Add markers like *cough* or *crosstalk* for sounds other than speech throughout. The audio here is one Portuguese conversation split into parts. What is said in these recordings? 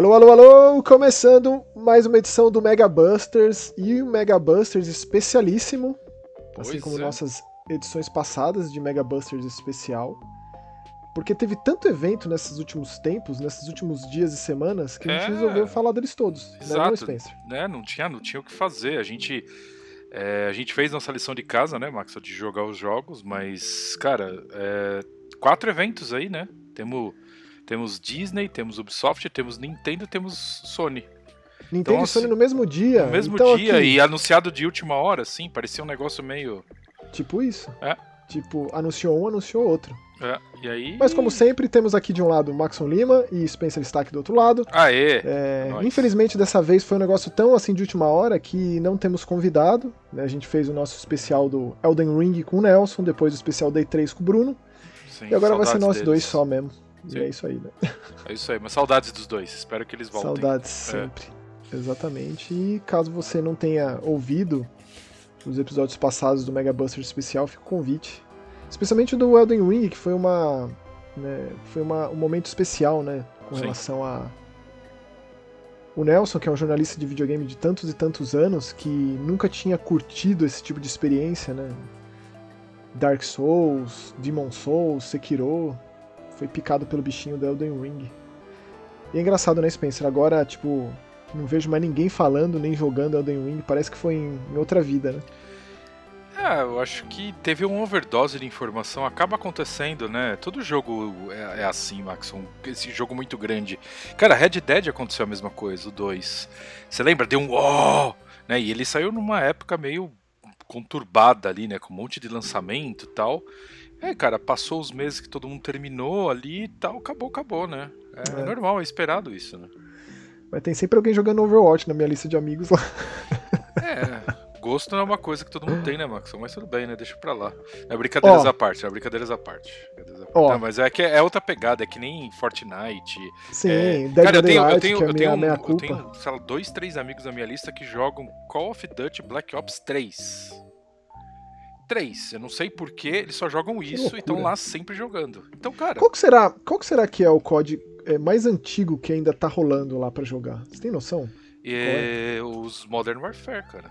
Alô, alô, alô! Começando mais uma edição do Mega Busters e o Mega Busters especialíssimo, Pois assim como é. nossas edições passadas de Mega Busters especial. Porque teve tanto evento nesses últimos tempos, nesses últimos dias e semanas, que a gente É. resolveu falar deles todos. Né, não, Exato. Né? Não tinha, não tinha o que fazer. A gente, é, a gente fez nossa lição de casa, né, Max, de jogar os jogos, mas, cara, é, quatro eventos aí, né? Temos, temos Disney, temos Ubisoft, temos Nintendo, temos Sony. Nintendo Então, e Sony assim, no mesmo dia. No mesmo então, dia aqui, e anunciado de última hora, assim, parecia um negócio meio. Tipo isso. É. Tipo, anunciou um, anunciou outro. É, e aí. Mas como sempre, temos aqui de um lado Maxon Lima e Spencer Stack do outro lado. Aê! É, Nós. infelizmente, dessa vez foi um negócio tão assim de última hora que não temos convidado. né? A gente fez o nosso especial do Elden Ring com o Nelson, depois o especial Day 3 com o Bruno. Sim, e agora vai ser nós deles. dois só mesmo. E é isso aí, né? *laughs* É isso aí, mas saudades dos dois. Espero que eles voltem. Saudades É. sempre. Exatamente. E caso você não tenha ouvido os episódios passados do Mega Buster especial, fica o convite. Especialmente do Elden Ring, que foi uma. né, foi uma, um momento especial, né? Com Sim. relação a. O Nelson, que é um jornalista de videogame de tantos e tantos anos, que nunca tinha curtido esse tipo de experiência, né? Dark Souls, Demon Souls, Sekiro, foi picado pelo bichinho do Elden Ring. E é engraçado, né, Spencer? Agora, tipo, não vejo mais ninguém falando nem jogando Elden Ring, parece que foi em, em outra vida, né? É, eu acho que teve uma overdose de informação, acaba acontecendo, né? Todo jogo é, é assim, Max, um- esse jogo muito grande. Cara, Red Dead aconteceu a mesma coisa, o 2. Você lembra? Deu um oh! Né? E ele saiu numa época meio conturbada ali, né? Com um monte de lançamento e tal. É, cara, passou os meses que todo mundo terminou ali e tal, acabou, acabou, né? É, É. normal, é esperado isso, né? Mas tem sempre alguém jogando Overwatch na minha lista de amigos lá. *laughs* É, gosto não é uma coisa que todo mundo tem, né, Max? Mas tudo bem, né? Deixa pra lá. É brincadeiras Ó. à parte, é brincadeiras à parte. Brincadeiras à parte. Ó. Não, mas é que é outra pegada, é que nem Fortnite. Sim, é... Dead Cara, eu tenho, eu tenho, é eu tenho, minha, um- eu tenho, sei lá, dois, três amigos da minha lista que jogam Call of Duty Black Ops 3. Três. Eu não sei porquê, eles só jogam isso e estão lá sempre jogando. Então, cara, Qual que será, qual que será que é o COD é, mais antigo que ainda tá rolando lá pra jogar? Você tem noção? é, os Modern Warfare, cara.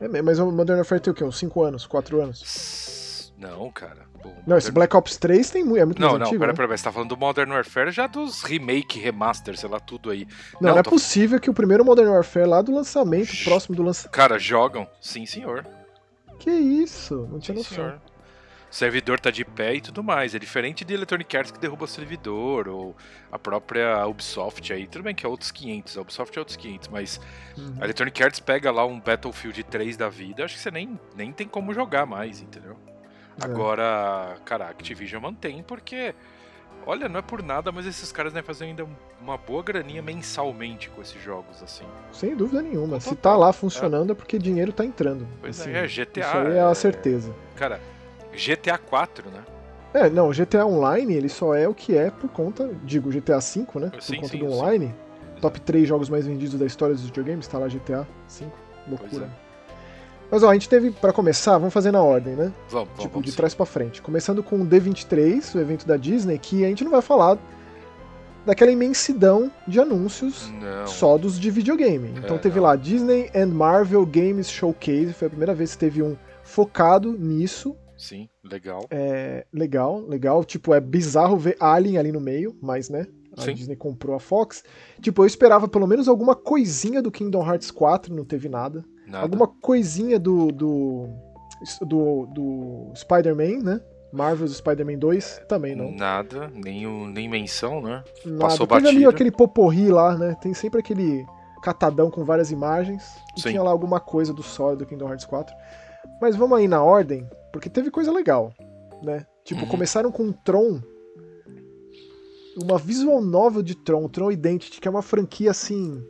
É, mas o Modern Warfare tem o quê? Uns 5 anos, 4 anos? Não, cara. Não, esse Black Ops 3 tem, é muito Não, mais não, antigo, pera, né? pera, pera, você tá falando do Modern Warfare já dos remake, remaster, sei lá, tudo aí. Não, não, é tô- possível que o primeiro Modern Warfare lá do lançamento, próximo do lançamento... Cara, jogam? Sim, senhor. Que isso? Não tinha Sim, noção. senhor. O servidor tá de pé e tudo mais. É diferente de Electronic Arts que derruba o servidor, ou a própria Ubisoft aí. Tudo bem que é outros 500, a Ubisoft é outros 500, mas Uhum. a Electronic Arts pega lá um Battlefield 3 da vida, acho que você nem, nem tem como jogar mais, entendeu? É. Agora, cara, a Activision mantém porque, olha, não é por nada, mas esses caras né, fazem ainda uma boa graninha mensalmente com esses jogos, assim. Sem dúvida nenhuma. Total. Se tá lá funcionando é porque dinheiro tá entrando. Pois Assim, é, GTA. Isso aí é a certeza. Cara, GTA 4, né? É, não, GTA Online, ele só é o que é por conta, digo, GTA V, né? Por Sim, conta sim, do sim. online. Top 3 jogos mais vendidos da história dos videogames, tá lá GTA V. Loucura. É. Mas ó, a gente teve, pra começar, vamos fazer na ordem, né? Vamos, vamos, tipo, vamos de trás pra frente. Começando com o D23, o evento da Disney, que a gente não vai falar daquela imensidão de anúncios Não. só dos de videogame. Então É, teve não. lá Disney and Marvel Games Showcase, foi a primeira vez que teve um focado nisso. Sim, legal. É legal, legal. Tipo, é bizarro ver Alien ali no meio, mas né? A Sim. Disney comprou a Fox. Tipo, eu esperava pelo menos alguma coisinha do Kingdom Hearts 4, não teve nada. Nada. Alguma coisinha do. do. do, do Spider-Man, né? Marvel's Spider-Man 2, também não. Nada, nem, nem menção, né? Nada. passou Teve ali batido. aquele poporri lá, né? Tem sempre aquele catadão com várias imagens. E Sim. tinha lá alguma coisa do solo do Kingdom Hearts 4. Mas vamos aí na ordem, porque teve coisa legal, né? Tipo, Uhum. começaram com Tron. Uma visual novel de Tron, Tron Identity, que é uma franquia assim.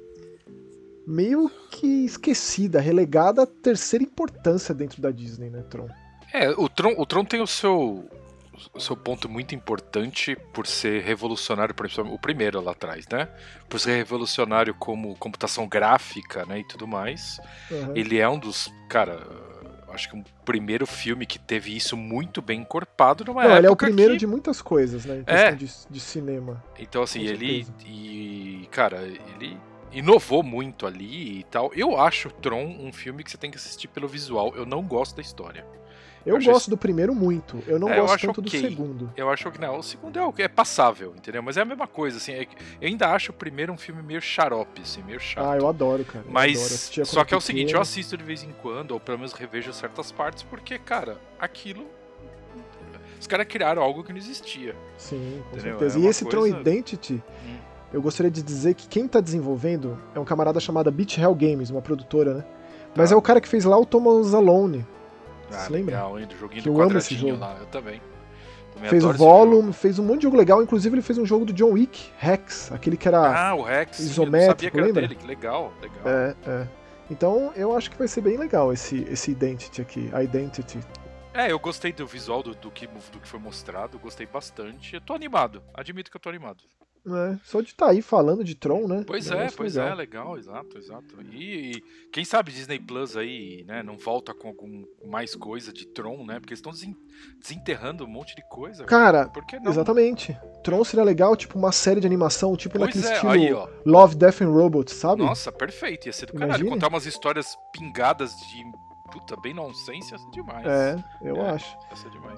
Meio que esquecida, relegada à terceira importância dentro da Disney, né, Tron? É, o Tron, o Tron tem o seu, o seu ponto muito importante por ser revolucionário, por exemplo, o primeiro lá atrás, né? Por ser revolucionário como computação gráfica, né, e tudo mais. Aham. Ele é um dos, cara, acho que um primeiro filme que teve isso muito bem encorpado numa Não, ele é o primeiro que... de muitas coisas, né? Em É. de, de cinema. Então, assim, ele. E, cara, ele inovou muito ali e tal. Eu acho Tron um filme que você tem que assistir pelo visual. Eu não gosto da história. Eu acho gosto do primeiro muito. Eu não É, eu gosto acho tanto ok. do segundo. Eu acho que não. O segundo é, o- é passável, entendeu? Mas é a mesma coisa, assim. é eu ainda acho o primeiro um filme meio xarope, assim, meio chato. Ah, eu adoro, cara. eu adoro. Mas Assistia só que é o seguinte, eu assisto de vez em quando, ou pelo menos revejo certas partes, porque, cara, aquilo. Os caras criaram algo que não existia. Sim, com Entendeu? certeza. É e esse coisa- Tron Identity, Hum. Eu gostaria de dizer que quem tá desenvolvendo é um camarada chamado Beach Hell Games, uma produtora, né? Mas Tá. é o cara que fez lá o Thomas Alone. Ah, Você lembra? legal, hein? Do joguinho Que do eu amo esse jogo. lá. Eu também. Também fez o. Volume, fez um monte de jogo legal. Inclusive, ele fez um jogo do John Wick, Rex, aquele que era. Ah, o Rex. eu isométrico, sabia que era lembra? dele. Que legal, legal. É, é. Então, eu acho que vai ser bem legal esse, esse Identity aqui. Identity. É, eu gostei do visual do, do, que, do que foi mostrado, gostei bastante. Eu tô animado, admito que eu tô animado. É, só de estar aí falando de Tron, né? Pois é, Negócio pois legal. é, legal, exato, exato. E, e quem sabe Disney Plus aí, né, não volta com algum mais coisa de Tron, né? Porque eles estão desen- desenterrando um monte de coisa. Cara, Por que não? exatamente. Tron seria legal, tipo uma série de animação, tipo Pois naquele é, estilo aí. Love, Death and Robots, sabe? Nossa, perfeito. Ia ser do caralho. Imagine. Contar umas histórias pingadas de. Puta, bem nonsense ia ser demais. É, eu É. acho.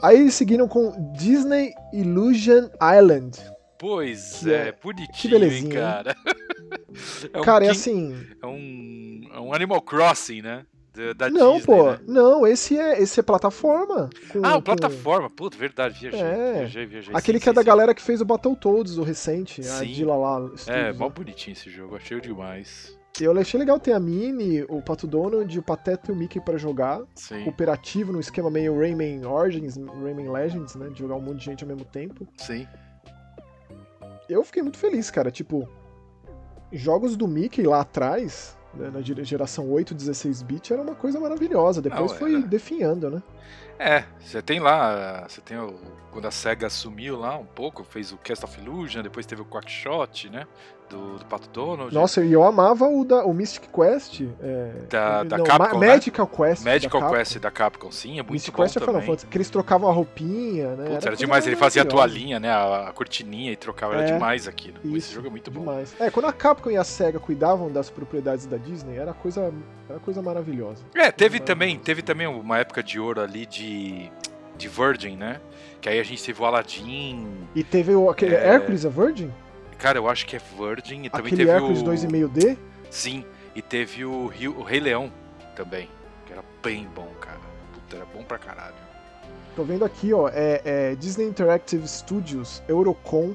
Aí seguiram com Disney Illusion Island. Pois é, é- bonitinho, que belezinha, hein, cara. *laughs* é um Cara, é assim. É um, é um Animal Crossing, né? Da, da não, Disney, pô. né? Não, esse é, esse é plataforma. com- Ah, o com- plataforma. Puta, verdade, viajei. É. Viajei, viajei. Aquele sim, que é sim, da sim. galera que fez o Battletoads, o recente, a Sim. Dila lá. É, Studios, mó né? bonitinho esse jogo, achei demais. Eu achei legal ter a Minnie, o Pato Donald, o Pateta e o Mickey pra jogar. Sim, Cooperativo, no esquema meio Rayman Origins, Rayman Legends, né? De jogar um monte de gente ao mesmo tempo. sim. Eu fiquei muito feliz, cara. Tipo, jogos do Mickey lá atrás, né, na gera- geração 8, 16-bit, era uma coisa maravilhosa. Depois Não, foi era. definhando, né? É, você tem lá, você tem o, quando a SEGA assumiu lá um pouco, fez o Cast of Illusion, depois teve o Quackshot, né, do, do Pato Donald. Nossa, e eu amava o, da, o Mystic Quest. É, Da- da não, Capcom, Ma- né? Magical Quest. Magical da. Quest da Capcom, sim, é muito Mystic bom Quest é Final também. Fantasy, que eles trocavam a roupinha, né? Putz, era coisa demais, ele fazia a toalhinha, né, a, a cortininha e trocava, era É, demais aquilo. Pô, Esse Isso, jogo é muito bom. demais. É, quando a Capcom e a SEGA cuidavam das propriedades da Disney, era coisa, era coisa maravilhosa. É, teve também, teve também uma época de ouro ali de, de Virgin, né? Que aí a gente teve o Aladdin. E teve o, aquele É, Hércules, a Virgin? Cara, eu acho que é Virgin. E também Aquele teve Hércules o. 2,5D? Sim, e teve o, Rio- o Rei Leão também. Que era bem bom, cara. Puta, era bom pra caralho. Tô vendo aqui, ó, é, é Disney Interactive Studios, Eurocon.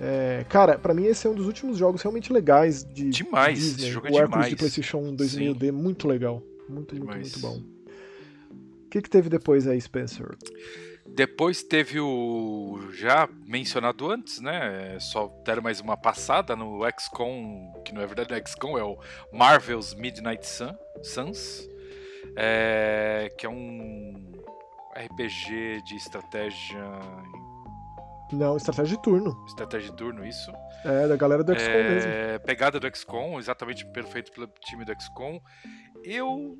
É, cara, pra mim esse é um dos últimos jogos realmente legais de Demais, de esse Disney. jogo é o Hércules demais. de PlayStation 1 2000D, muito legal. Muito, muito, Demais. muito bom. O que, que teve depois aí, Spencer? Depois teve o já mencionado antes, né? Só deram mais uma passada no XCOM, que na verdade o XCOM é o Marvel's Midnight Sun, Suns, é, que é um RPG de estratégia, Não, estratégia de turno. estratégia de turno, isso. É, da galera do XCOM mesmo. É, pegada do XCOM, exatamente perfeito pelo time do XCOM. Eu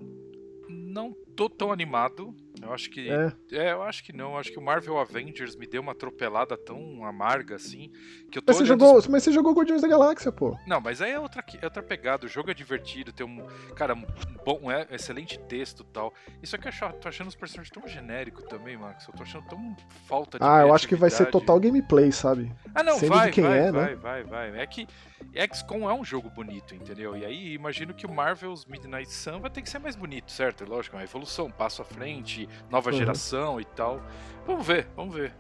não tô tão animado. Eu acho que É. É, eu acho que não. Eu acho que o Marvel Avengers me deu uma atropelada tão amarga assim que eu tô Mas você, jogou, os- mas você jogou Guardiões da Galáxia, pô. Não, mas aí é outra, é outra pegada. O jogo é divertido, tem um. Cara, um bom, é- excelente texto e tal. Isso aqui eu acho- tô achando os personagens tão genéricos também, Max. Eu tô achando tão falta de. Ah, eu acho que vai ser total gameplay, sabe? Ah, não, sendo vai, de quem vai, é, né? vai, vai, vai. É que XCOM é um jogo bonito, entendeu? E aí imagino que o Marvel's Midnight Sun vai ter que ser mais bonito, certo? É lógico, é uma evolução, passo à frente, nova Uhum. geração e tal. Vamos ver, vamos ver.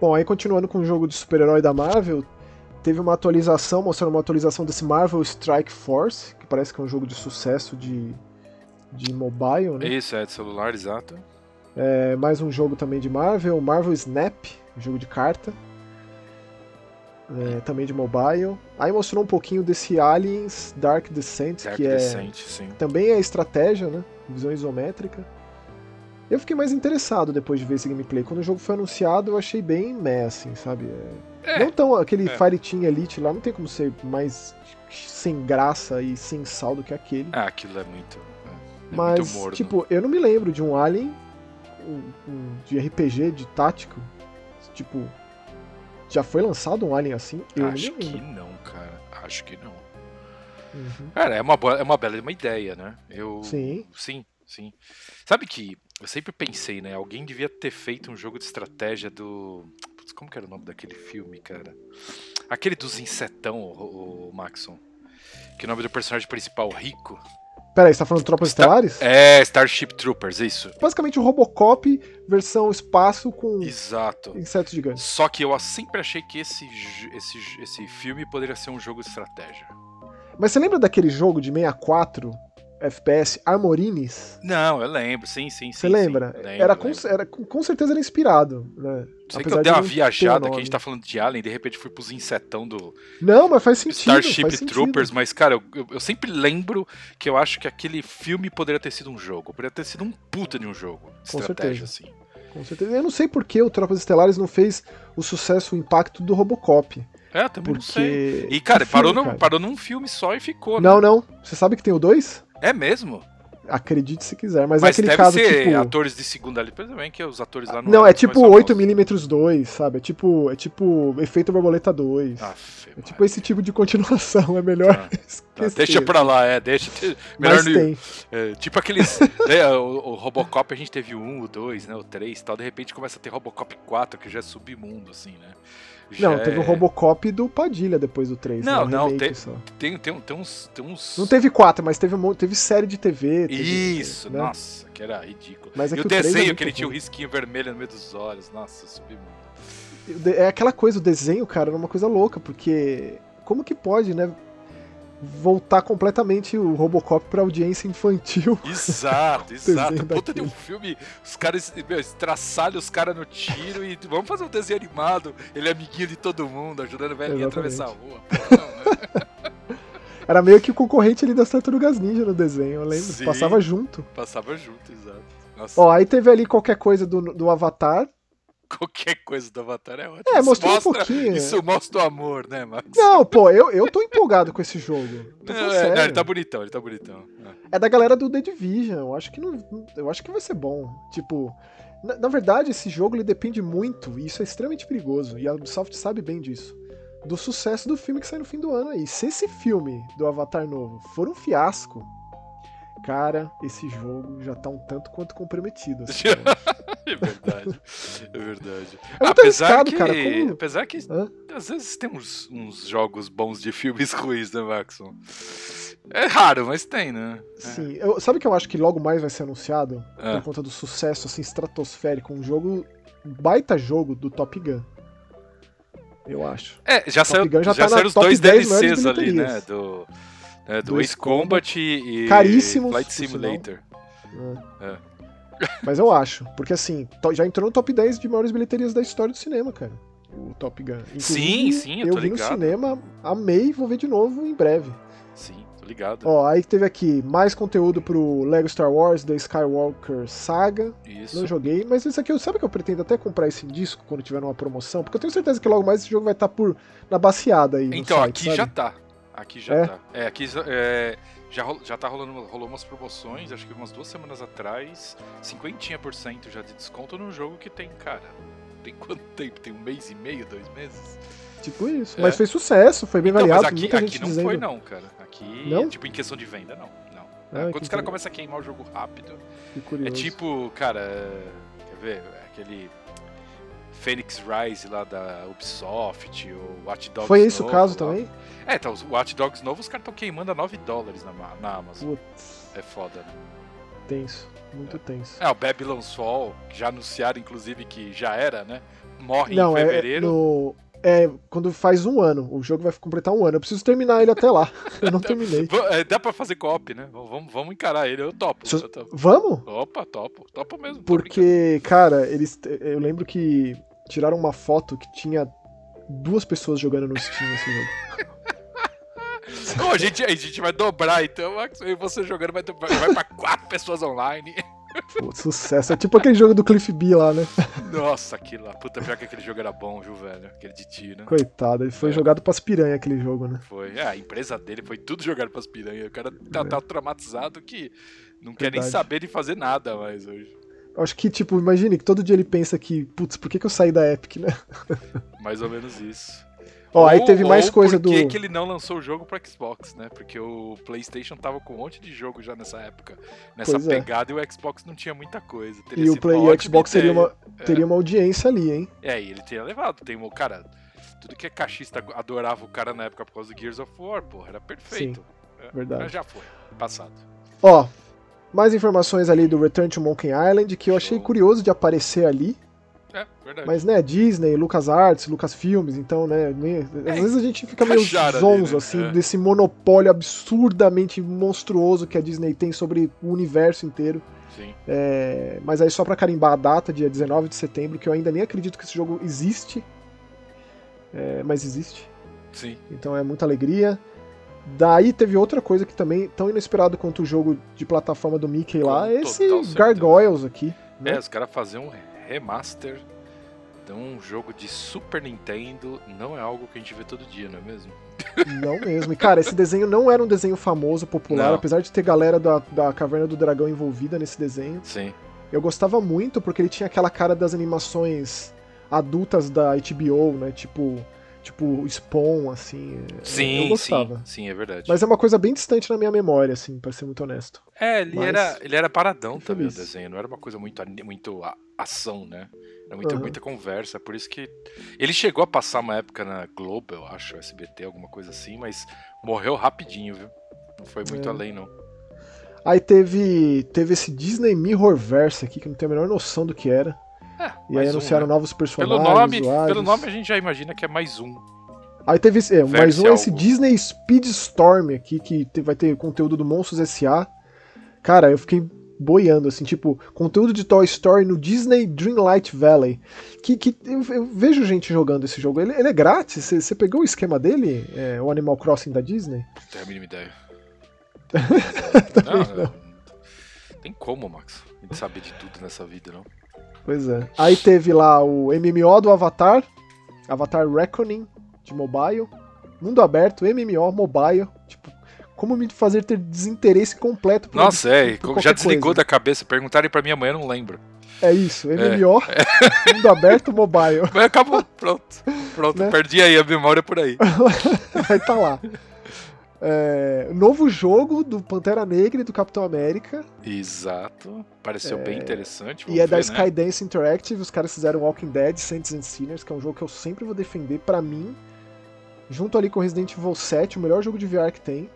Bom, aí continuando com o jogo de super-herói da Marvel, teve uma atualização, mostrando uma atualização desse Marvel Strike Force, que parece que é um jogo de sucesso de, de mobile, né? Isso, é de celular, exato. É, mais um jogo também de Marvel, Marvel Snap, jogo de carta. É, também de mobile. Aí mostrou um pouquinho desse Aliens Dark Descent, Dark que é Descent, sim. também é estratégia, né? Visão isométrica. Eu fiquei mais interessado depois de ver esse gameplay. Quando o jogo foi anunciado, eu achei bem meh, assim, sabe? É, É, Não tão aquele é. Fireteam Elite lá, não tem como ser mais sem graça e sem sal do que aquele. Ah, aquilo é muito. Mas, morno. tipo, eu não me lembro de um Alien um- um de RPG, de tático. Tipo, já foi lançado um Alien assim? Eu Acho não que não, cara. Acho que não. Uhum. Cara, é uma, boa, é uma bela uma ideia, né? Eu, Sim. Sim, sim. Sabe que eu sempre pensei, né? Alguém devia ter feito um jogo de estratégia do. Putz, como que era o nome daquele filme, cara? Aquele dos insetão, o, o Maxon. Que o nome do personagem principal, Rico. Peraí, você tá falando de Tropas Está- Estelares? É, Starship Troopers, isso. Basicamente o Robocop versão espaço com Exato. insetos gigantes. Só que eu sempre achei que esse, esse, esse filme poderia ser um jogo de estratégia. Mas você lembra daquele jogo de 64 FPS Armorines? Não, eu lembro, sim, sim, sim. Você sim. lembra? Lembro, era, com, lembro. era com, certeza era inspirado, né? Sei que Apesar eu de dei uma viajada que a gente tá falando de Alien, de repente fui pros insetão do, Não, mas faz sentido. Starship faz sentido. Troopers, mas, cara, eu, eu- eu sempre lembro que eu acho que aquele filme poderia ter sido um jogo. Poderia ter sido um puta de um jogo. De Com estratégia, certeza. assim. Com certeza. Eu não sei por que o Tropas Estelares não fez o sucesso, o impacto do Robocop. É, também não sei. Porque. E, cara, que parou, filme, num, cara. parou num filme só e ficou, né? Não, não. Você sabe que tem o 2? É mesmo? Acredite se quiser, mas, Mas, é aquele deve caso ser tipo. atores de segunda ali, também, que os atores lá não Não, é os tipo mais famosos. 8mm 2, sabe? É tipo, é tipo Efeito Borboleta 2. Aff, é tipo esse tipo de continuação, é melhor Tá, *laughs* Tá, deixa pra lá, é, deixa. Melhor Mas no, tem. É, tipo aqueles. *laughs* né, o, o Robocop a gente teve o 1, o 2, né? O 3 e tal. De repente começa a ter Robocop 4, que já é submundo, assim, né? Não, teve o é- Robocop do Padilha depois do 3. Não, né? O não, tem- só. Tem, tem, tem uns. Tem uns... Não teve 4, mas teve, um teve série de TV. teve- Isso, né? nossa, que era ridículo. Mas é e que o o é desenho, muito que ele tinha um ruim. risquinho vermelho no meio dos olhos. Nossa, submundo. É aquela coisa, o desenho, cara, era uma coisa louca, porque como que pode, né? Voltar completamente o Robocop pra audiência infantil. *laughs* Exato, *laughs* exato. Puta de um filme, os caras meu, estraçalham os caras no tiro e vamos fazer um desenho animado. Ele é amiguinho de todo mundo, ajudando o velhinho a atravessar a rua. Não, né? *laughs* Era meio que o concorrente ali das Tartarugas Ninja no desenho, eu lembro. Sim. Passava junto. Passava junto, exato. Nossa, Ó, aí teve ali qualquer coisa do, do Avatar. *laughs* qualquer coisa do Avatar é ótimo. É, Isso mostrou um mostra, pouquinho. Isso mostra o amor, né, Max? Não, pô, eu, eu tô empolgado com esse jogo. Não, é, não, ele tá bonitão, ele tá bonitão. É. É da galera do The Division. Eu acho que não. Eu acho que vai ser bom. Tipo. Na, na verdade, esse jogo ele depende muito, e isso é extremamente perigoso, e a Ubisoft sabe bem disso, do sucesso do filme que sai no fim do ano aí. Se esse filme do Avatar novo for um fiasco, cara, esse jogo já tá um tanto quanto comprometido. assim, *laughs* né? É verdade. É verdade. É apesar arriscado, que, cara, como- apesar que Hã? às vezes tem uns, uns jogos bons de filmes *laughs* ruins, né, Maxon? É raro, mas tem, né? É. Sim, eu, sabe que eu acho que logo mais vai ser anunciado? Ah. Por conta do sucesso assim estratosférico, um jogo. Um baita jogo do Top Gun. Eu acho. É, já, saiu, Gun já já, tá saíram os top dois 10 maiores DLCs ali, né? Do, né, do Do Ace Ace Combat e Caríssimos, Flight. Simulator. É. *laughs* Mas eu acho, porque assim, já entrou no top 10 de maiores bilheterias da história do cinema, cara. O Top Gun. Sim, sim, eu eu tô vi ligado. no cinema, amei, vou ver de novo em breve. Sim, tô ligado. Ó, aí teve aqui mais conteúdo pro Lego Star Wars The Skywalker Saga. Isso. Não joguei, mas isso aqui, eu- sabe que eu pretendo até comprar esse disco quando tiver numa promoção? Porque eu tenho certeza que logo mais esse jogo vai estar por na baciada aí. no Então, site, aqui sabe? já tá. Aqui já É? tá. É, aqui é, já, já tá rolando rolou umas promoções, acho que umas duas semanas atrás, 50% já de desconto num jogo que tem, cara. Tem quanto *laughs* tempo? Tem um mês e meio, dois meses? Tipo isso. É. Mas fez sucesso, foi bem Então, variado, mas aqui, aqui gente não dizendo. foi não, cara. Aqui, Não? tipo, em questão de venda, não. não. Ah, Quando os caras começam a queimar o jogo rápido, Que é tipo, cara, quer ver? Aquele Phoenix Rise lá da Ubisoft, o Watch Dogs Foi esse o caso lá. também? É, então, os Watch Dogs novos, os caras estão queimando a 9 dólares na, na Amazon. Putz, É foda, né? tenso. Muito tenso. É, o Babylon's Fall, que já anunciaram, inclusive, que já era, né? Morre Não, em é, fevereiro. no, é quando faz um ano. O jogo vai completar um ano. Eu preciso terminar ele até lá. *laughs* Eu não terminei. É, dá pra fazer co-op, né? Vamos, vamos encarar ele, eu topo. Eu topo. Vamos? Opa, topo. Topo mesmo. Porque, cara, eles. Eu lembro que tiraram uma foto que tinha duas pessoas jogando no Steam esse jogo. *laughs* *laughs* Ô, a, gente, a gente vai dobrar, então. Max, e você jogando vai, dobrar, vai pra quatro pessoas online. Pô, sucesso. É tipo aquele jogo do Cliff B lá, né? Nossa, aquilo lá. Puta, pior que aquele jogo era bom, viu, velho? Aquele de tiro. Coitado, ele foi É. jogado pras piranha aquele jogo, né? Foi. É, a empresa dele foi tudo jogado pras piranhas. O cara tá, É. tá traumatizado que não quer nem Verdade. saber de fazer nada mais hoje. Acho que, tipo, imagine que todo dia ele pensa que, putz, por que, que eu saí da Epic, né? Mais ou menos isso. Ó, aí Ou- teve mais ou coisa por do. que que ele não lançou o jogo pro Xbox, né? Porque o PlayStation tava com um monte de jogo já nessa época. Nessa Pois é. pegada e o Xbox não tinha muita coisa. Teria E o Play uma o Xbox ideia. uma, teria uma audiência ali, hein? É, e ele teria levado. Tem um cara. Tudo que é cachista adorava o cara na época por causa do Gears of War, porra, era perfeito. É, verdade. Mas já foi, passado. Ó, mais informações ali do Return to Monkey Island, que eu achei curioso de aparecer ali. É, verdade. Mas, né, Disney, LucasArts, Lucasfilmes, então, né, às É, vezes a gente fica meio zonzo, né? assim, É. desse monopólio absurdamente monstruoso que a Disney tem sobre o universo inteiro. Sim. É, mas aí só pra carimbar a data, dia 19 de setembro, que eu ainda nem acredito que esse jogo existe. É, mas existe. Sim. Então é muita alegria. Daí teve outra coisa que também tão inesperado quanto o jogo de plataforma do Mickey lá, Com é esse certeza. Gargoyles aqui. né? É, os caras fazer um remaster de um jogo de Super Nintendo não é algo que a gente vê todo dia, não é mesmo? Não mesmo. E cara, esse desenho não era um desenho famoso, popular, Não. apesar de ter galera da, da Caverna do Dragão envolvida nesse desenho. Sim. Eu gostava muito porque ele tinha aquela cara das animações adultas da HBO, né? Tipo, tipo Spawn, assim. Eu Sim, sim. gostava. Sim, é verdade. Mas é uma coisa bem distante na minha memória, assim, pra ser muito honesto. É, ele, Mas- era, ele era paradão também o desenho, não era uma coisa muito, muito ação, né? Era muita, Aham. muita conversa, por isso que. Ele chegou a passar uma época na Globo, eu acho, SBT, alguma coisa assim, mas morreu rapidinho, viu? Não foi muito É. além, não. Aí teve, teve esse Disney Mirrorverse aqui, que eu não tenho a menor noção do que era. É, E aí mais um, anunciaram né? novos Pelo personagens, nome, usuários. pelo nome a gente já imagina que é mais um. Aí teve esse, é, mais um é esse. Disney Speedstorm aqui, que te- vai ter conteúdo do Monstros S.A. Cara, eu fiquei boiando, assim, tipo, conteúdo de Toy Story no Disney Dreamlight Valley. Que, que eu, eu vejo gente jogando esse jogo. Ele, ele é grátis? Você- pegou o esquema dele? É, o Animal Crossing da Disney? Não tenho a mínima ideia. *laughs* Não, não. Tem como, Max, a gente saber de tudo nessa vida, não? Pois é. Aí teve lá o MMO do Avatar, Avatar Reckoning de mobile, mundo aberto, MMO mobile, tipo, como me fazer ter desinteresse completo por Nossa, é, por já desligou coisa. da cabeça. Perguntarem pra minha mãe, eu não lembro. É isso, MMO, *laughs* mundo aberto, mobile. Mas acabou, pronto. Pronto, Né? perdi aí a memória por aí. *laughs* Aí tá lá. É, novo jogo do Pantera Negra e do Capitão América. Exato. Pareceu bem interessante. É, e é vamos da ver, né? Skydance Interactive. Os caras fizeram Walking Dead, Saints and Sinners, que é um jogo que eu sempre vou defender pra mim. Junto ali com Resident Evil 7, o melhor jogo de VR que tem.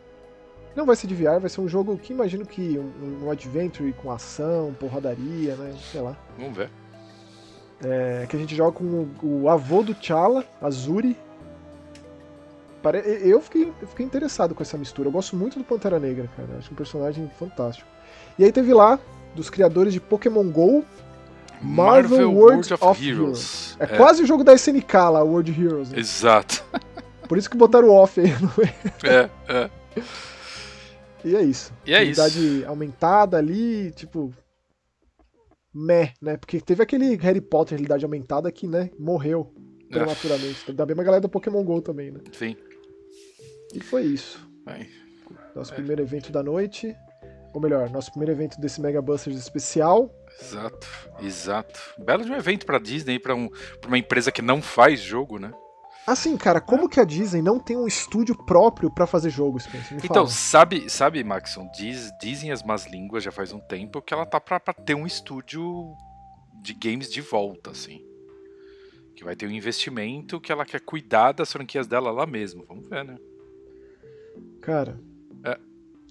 Não vai ser de VR, vai ser um jogo que imagino que um, um adventure com ação, porradaria, né? Sei lá. Vamos ver. É, que a gente joga com o, o avô do T'Challa, Azuri. Eu fiquei, eu fiquei interessado com essa mistura. Eu gosto muito do Pantera Negra, cara. Acho um personagem fantástico. E aí teve lá, dos criadores de Pokémon GO, Marvel World of Heroes. É, quase o jogo da SNK lá, World Heroes. né? Exato. Por isso que botaram o off aí. *laughs* É, é. E é isso. E é Realidade aumentada ali, tipo. Meh, né? Porque teve aquele Harry Potter realidade aumentada que, né, morreu É. prematuramente. Da mesma galera do Pokémon GO também, né? Sim. E foi isso. Bem, Nosso É. primeiro evento da noite. Ou melhor, nosso primeiro evento desse Mega Busters especial. exato, exato. Belo de um evento pra Disney, pra, um, pra uma empresa que não faz jogo, né? Assim, cara, como que a Disney não tem um estúdio próprio pra fazer jogo, Spencer? Me Então, sabe, sabe, Maxon, diz, dizem as más línguas já faz um tempo que ela tá pra, pra ter um estúdio de games de volta, assim. Que vai ter um investimento que ela quer cuidar das franquias dela lá mesmo. Vamos ver, né? Cara, É.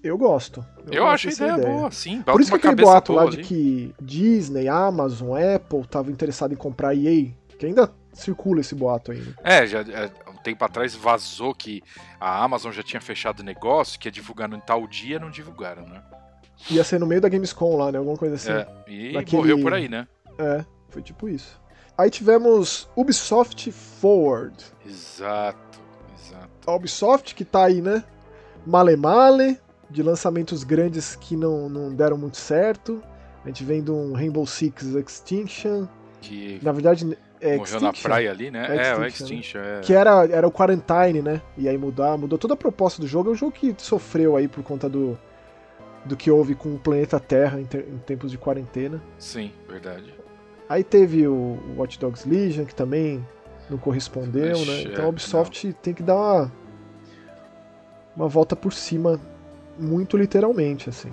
eu gosto. Eu, gosto acho a dessa ideia, boa, sim. Por isso que aquele boato lá boa de ali. que Disney, Amazon, Apple estavam interessados em comprar a EA, que ainda circula esse boato ainda. É, já é, um tempo atrás vazou que a Amazon já tinha fechado o negócio, que ia divulgar no tal dia, não divulgaram, né? Ia ser no meio da Gamescom lá, né? Alguma coisa assim. É, e Daquele- morreu por aí, né? É, foi tipo isso. Aí tivemos Ubisoft Forward. Exato, exato. A Ubisoft que tá aí, né? Male Male, de lançamentos grandes que não, não deram muito certo. A gente vem de um Rainbow Six Extinction. Que Na verdade, é morreu na praia ali, né? É É, o Extinction, Extinction. É. Que era, era o Quarantine, né? E aí mudar, mudou toda a proposta do jogo. É um jogo que sofreu aí por conta do, do que houve com o planeta Terra em, em tempos de quarentena. Sim, verdade. Aí teve o, Watch Dogs Legion, que também não correspondeu, Ixi, né? é, Então a Ubisoft tem que dar uma, uma volta por cima, muito literalmente, assim.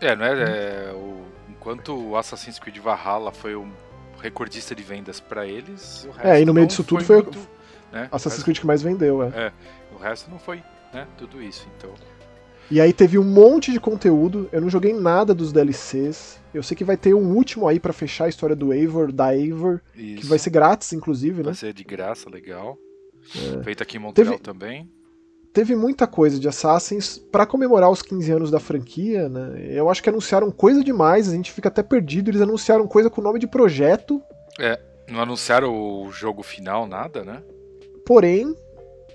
É, não é, é, o, enquanto o Assassin's Creed Valhalla foi o recordista de vendas pra eles, o resto É, e no meio disso tudo foi muito, né? Assassin's Creed que mais vendeu, é. resto, o resto não foi, né? Tudo isso, então. E aí teve um monte de conteúdo, eu não joguei nada dos DLCs. Eu sei que vai ter um último aí pra fechar a história do Eivor, da Eivor, Isso. que vai ser grátis, inclusive, né? Vai ser de graça, legal. É. Feito aqui em Montreal Teve- também. Teve muita coisa de Assassins pra comemorar os 15 anos da franquia, né? Eu acho que anunciaram coisa demais, a gente fica até perdido. Eles anunciaram coisa com nome de projeto, Não anunciaram o jogo final, nada, né? porém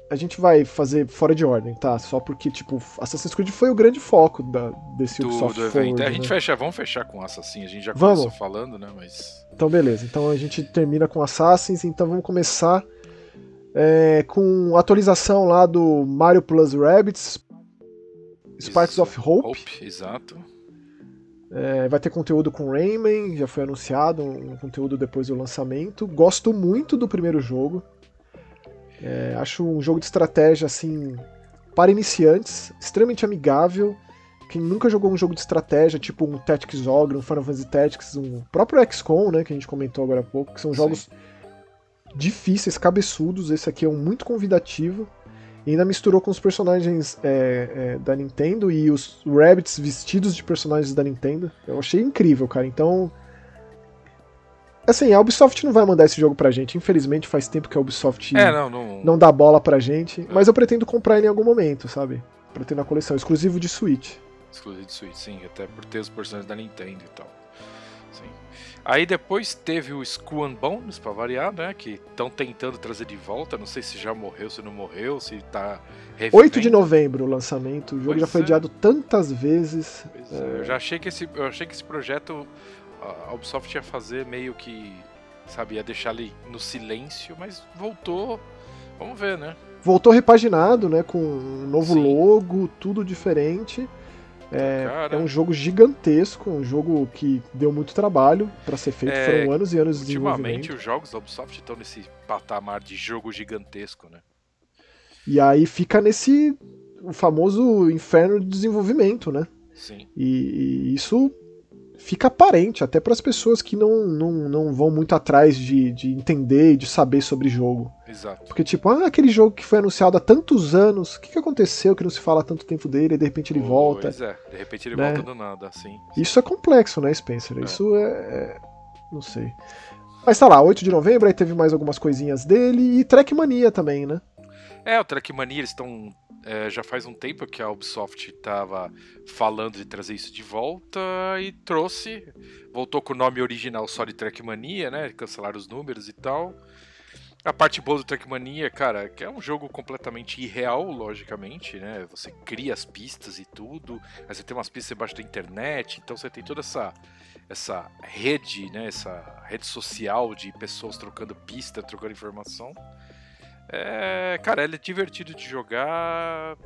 a gente vai fazer fora de ordem, tá? Só porque, tipo, Assassin's Creed foi o grande foco da, desse Do, Ubisoft do evento. Forward, É, a gente né? fecha, vamos fechar com Assassin, a gente já Vamos. começou falando, né? Mas. Então, beleza. Então a gente termina com Assassins, então vamos começar é, com atualização lá do Mario Plus Rabbids, Sparks Isso. of Hope. Hope, exato. É, vai ter conteúdo com Rayman, já foi anunciado, um conteúdo depois do lançamento. Gosto muito do primeiro jogo. É, acho um jogo de estratégia assim para iniciantes, extremamente amigável. Quem nunca jogou um jogo de estratégia, tipo um Tactics Ogre, um Final Fantasy Tactics, um próprio XCOM, né, que a gente comentou agora há pouco, que são Sim. Difíceis, cabeçudos. Esse aqui é um muito convidativo. E ainda misturou com os personagens é, é, da Nintendo e os Rabbits vestidos de personagens da Nintendo. Eu achei incrível, cara. Então. Assim, a Ubisoft não vai mandar esse jogo pra gente. Infelizmente, faz tempo que a Ubisoft É, não, não. não dá bola pra gente. Mas eu pretendo comprar ele em algum momento, sabe? Pra ter na coleção. Exclusivo de Switch. Exclusivo de Switch, sim, até por ter os personagens da Nintendo e tal. Aí depois teve o Skull and Bones, pra variar, né? Que estão tentando trazer de volta. Não sei se já morreu, se não morreu, se tá revivendo. 8 de novembro o lançamento. O jogo Pois já foi é. adiado tantas vezes. Pois é, Eu já achei que esse, eu achei que esse projeto a Ubisoft ia fazer meio que, sabe, ia deixar ele no silêncio, mas voltou. Vamos ver, né? Voltou repaginado, né? Com um novo Sim. logo, tudo diferente. É, é um jogo gigantesco, um jogo que deu muito trabalho pra ser feito. É, Foram anos e anos de Ultimamente os jogos da Ubisoft estão nesse patamar de jogo gigantesco, né? E aí fica nesse o famoso inferno de desenvolvimento, né? Sim. E, e isso fica aparente até para as pessoas que não, não, não vão muito atrás de, de entender e de saber sobre jogo. Exato. Porque, tipo, ah, aquele jogo que foi anunciado há tantos anos, o que, que aconteceu que não se fala há tanto tempo dele e de repente ele volta? Pois é, de repente ele né? volta do nada, assim. Isso é complexo, né, Spencer? É. Isso é, é- Não sei. Mas tá lá, 8 de novembro, aí teve mais algumas coisinhas dele e Trackmania também, né? É, o Trackmania, eles estão. é, já faz um tempo que a Ubisoft tava falando de trazer isso de volta e trouxe. Voltou com o nome original só de Trackmania, né? Cancelaram os números e tal. A parte boa do Trackmania, cara, que é um jogo completamente irreal, logicamente, né? Você cria as pistas e tudo, aí você tem umas pistas embaixo da internet, então você tem toda essa essa rede, né? Essa rede social de pessoas trocando pista, trocando informação. É, cara, ele é divertido de jogar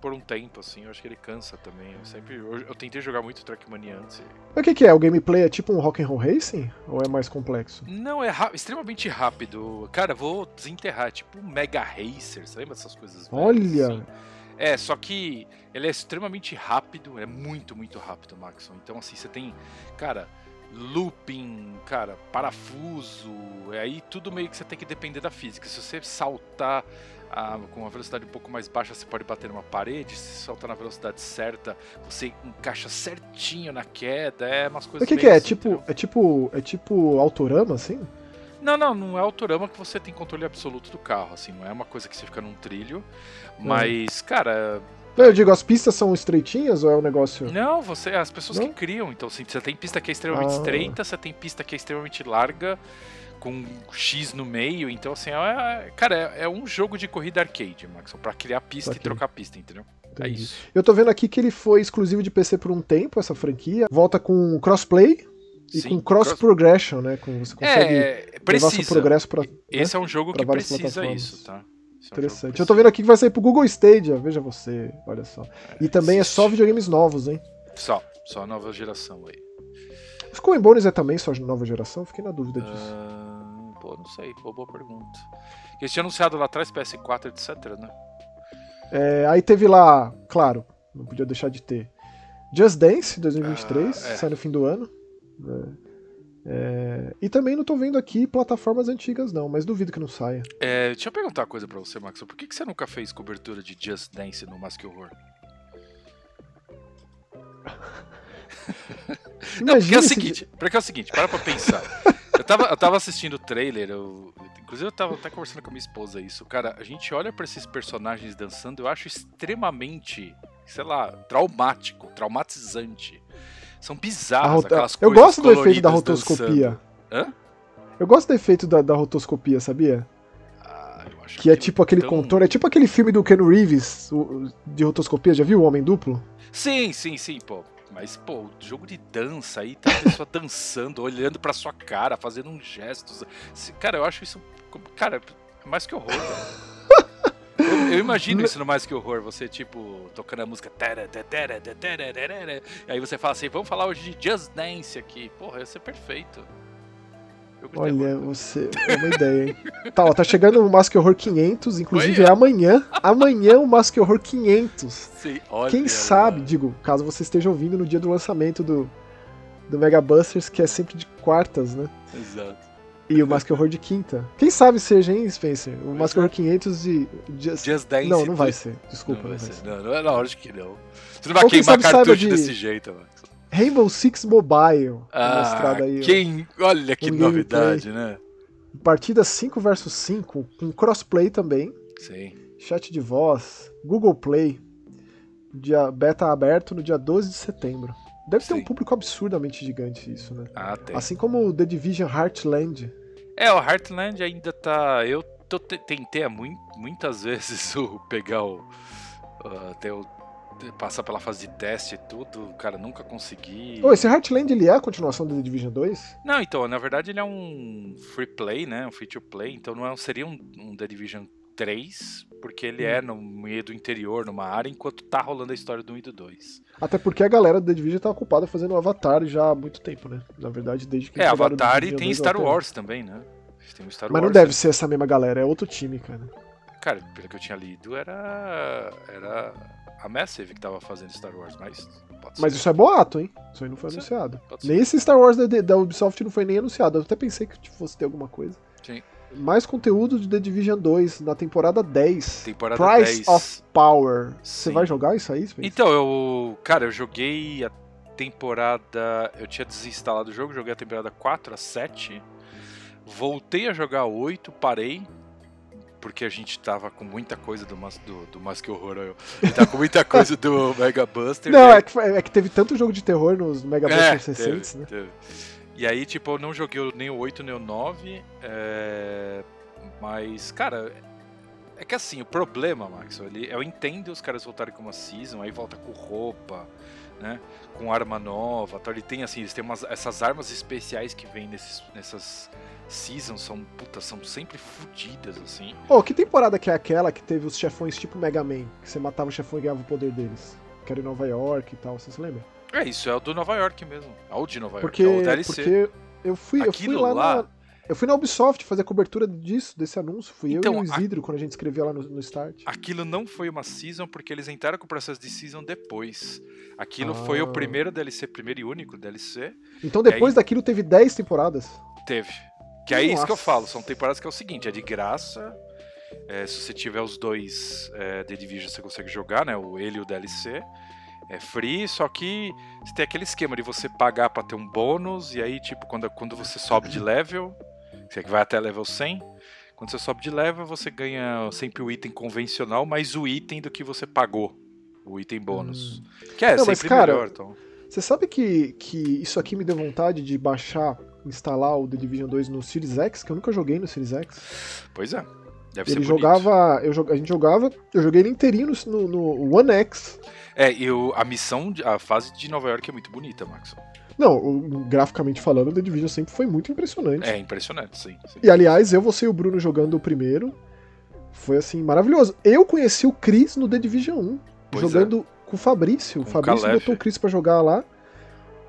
por um tempo, assim. Eu acho que ele cansa também. Eu sempre, eu, eu tentei jogar muito Trackmania antes. Mas o que, que é? O gameplay é tipo um Rock'n'Roll Racing? Ou é mais complexo? Não, é extremamente rápido. Cara, vou desenterrar. É tipo um Mega Racer, você lembra dessas coisas? Olha! assim? É, só que ele é extremamente rápido, é muito, muito rápido, Maxon. Então, assim, você tem, cara, looping, cara, parafuso, é aí tudo meio que você tem que depender da física. Se você saltar ah, com uma velocidade um pouco mais baixa, você pode bater numa parede. Se saltar na velocidade certa, você encaixa certinho na queda. É umas Mas coisas o que, que meio é? assim, Tipo, entendeu? é tipo. É tipo Autorama, assim? Não, não, não é autorama que você tem controle absoluto do carro, assim, não é uma coisa que você fica num trilho, mas, cara, eu digo, as pistas são estreitinhas ou é um negócio. não, você, as pessoas Não? que criam, então, assim, você tem pista que é extremamente Ah. estreita, você tem pista que é extremamente larga, com um X no meio, então, assim, é, cara, é, é um jogo de corrida arcade, Maxon, pra criar pista e trocar pista, entendeu? É isso. Eu tô vendo aqui que ele foi exclusivo de PC por um tempo, essa franquia. Volta com crossplay e Sim, com cross, cross- progression, né? Com, você consegue É, levar seu precisa. progresso pra. Esse é um jogo pra que várias precisa plataformas. isso, tá? Esse é um Interessante. Eu tô vendo aqui que vai sair pro Google Stadia, veja você, olha só. E também é existe. só videogames novos, hein? Só, só a nova geração aí. O Skull and Bones é também só nova geração? Fiquei na dúvida disso. Ah, pô, não sei, boa, boa pergunta. Eles tinham anunciado lá atrás PS4, etc, né? É, aí teve lá, claro, não podia deixar de ter. Just Dance 2023, Ah, é. sai no fim do ano. né? É, e também não tô vendo aqui plataformas antigas, não, mas duvido que não saia. É, deixa eu perguntar uma coisa pra você, Max. Por que, que você nunca fez cobertura de Just Dance no Mask Horror? *laughs* *laughs* Não, porque é o esse- seguinte, porque é o seguinte, para pra pensar. Eu tava, eu tava assistindo o trailer, eu, inclusive eu tava até conversando com a minha esposa isso. Cara, a gente olha pra esses personagens dançando, eu acho extremamente, sei lá, traumático, traumatizante. São bizarras rota- aquelas Eu coisas gosto do efeito da rotoscopia. Eu gosto do efeito da, da rotoscopia, sabia? Ah, eu acho Que é tipo aquele tão- contorno, é tipo aquele filme do Ken Reeves, o- de rotoscopia, já viu o Homem Duplo? Sim, sim, sim, pô. Mas, pô, jogo de dança aí, tá a pessoa dançando, olhando pra sua cara, fazendo uns gestos. Cara, eu acho isso. Cara, é mais que horror, velho. Eu, eu imagino isso no Mais Que Horror, você, tipo, tocando a música. E aí você fala assim: vamos falar hoje de Just Dance aqui. Porra, ia ser perfeito. De Olha, terror. você. É uma ideia, hein? Tá, ó, tá chegando o Mask Horror 500, inclusive é amanhã. Amanhã o Mask Horror 500. Sim, olha Quem sabe, digo, caso você esteja ouvindo no dia do lançamento do, do Mega Busters, que é sempre de quartas, né? Exato. E o Mask Horror de quinta. Quem sabe seja, hein, Spencer? O Mask Exato. Horror 500 de. Just... Just Dance. Não, não vai ser. Desculpa, Não não, vai ser. ser. Não, não é lógico que não. Você não vai Ou queimar cartucho de- desse jeito, mano. Rainbow Six Mobile. Ah, mostrado aí. quem... Olha que novidade, né? Partida 5 versus 5, com crossplay também. Sim. Chat de voz, Google Play. Dia beta aberto no dia 12 de setembro. Deve ter Sim. um público absurdamente gigante isso, né? Ah, tem. Assim como o The Division Heartland. É, o Heartland ainda tá. Eu tô te- tentei muitas *laughs* vezes o pegar o. ah, até o. Passar pela fase de teste e tudo, cara, nunca consegui. Ô, esse Heartland ele é a continuação do The Division 2? Não, então, na verdade ele é um free play, né? Um free to play, então não é, seria um, um The Division 3, porque ele Hum. é no meio do interior, numa área, enquanto tá rolando a história do 1 e do 2. Até porque a galera do The Division tá ocupada fazendo o Avatar já há muito tempo, né? Na verdade, desde que É, Avatar e tem 2 Star Wars também, né? Tem o Star Mas não Wars. deve ser essa mesma galera, é outro time, cara. Cara, pelo que eu tinha lido, era. Era a Massive que tava fazendo Star Wars, mas. Mas isso é boato, hein? Isso aí não foi Pode anunciado. Nem esse Star Wars da, da Ubisoft não foi nem anunciado. Eu até pensei que tipo, fosse ter alguma coisa. Sim. Mais conteúdo de The Division 2 na temporada 10. Temporada Price 10. of Power. Você vai jogar isso aí, Spencer? Então, eu. Cara, eu joguei a temporada. Eu tinha desinstalado o jogo, joguei a temporada 4, a 7. Voltei a jogar a 8, parei. Porque a gente tava com muita coisa do, Mas- do, do Mask Horror. Eu, a gente tava com muita coisa do *laughs* Mega Buster. Não, aí- é que, é que teve tanto jogo de terror nos Mega É, Busters recentes, teve, né? teve. E aí, tipo, eu não joguei nem o 8 nem o 9. é, Mas, cara, é que assim, o problema, Max, ele, eu entendo os caras voltarem com uma season, aí volta com roupa, né? Com arma nova. Tal. Ele tem assim, eles têm umas, essas armas especiais que vêm nesses, nessas seasons, são, puta, são sempre fodidas, assim. Ô, que temporada que é aquela que teve os chefões tipo Mega Man? Que você matava o chefão e ganhava o poder deles? Que era em Nova York e tal, você se lembra? É isso, é o do Nova York mesmo. É o de Nova Porque, York, é o DLC. porque eu fui, eu fui lá, lá- na. Eu fui na Ubisoft fazer a cobertura disso, desse anúncio. Fui Então, eu e o a- Isidro quando a gente escrevia lá no, no Start. Aquilo não foi uma season porque eles entraram com o processo de season depois. Aquilo foi Ah. o primeiro DLC, primeiro e único DLC. Então depois aí- daquilo teve 10 temporadas. Teve. Que é isso que eu Nossa. falo. São temporadas que é o seguinte: é de graça. é, se você tiver os dois é, The Division, você consegue jogar, né? O ele e o DLC. É free, só que você tem aquele esquema de você pagar pra ter um bônus. E aí, tipo, quando, quando você sobe de level, você que vai até level 100. Quando você sobe de level, você ganha sempre o item convencional, mais o item do que você pagou. O item bônus. Que é Hum. Não, mas, sempre cara, melhor, então. Você sabe que, que isso aqui me deu vontade de baixar, instalar o The Division 2 no Series X, que eu nunca joguei no Series X. Pois é. Deve ele jogava. Eu, a gente jogava. Eu joguei ele inteirinho no, no One X. É, e a missão, a fase de Nova York é muito bonita, Max. Não, graficamente falando, o The Division sempre foi muito impressionante. É impressionante, sim. sim. E aliás, eu, você e o Bruno jogando o primeiro. Foi assim, maravilhoso. Eu conheci o Chris no The Division 1, Pois jogando com o Fabrício. Com o Fabrício Calef. botou o Chris pra jogar lá.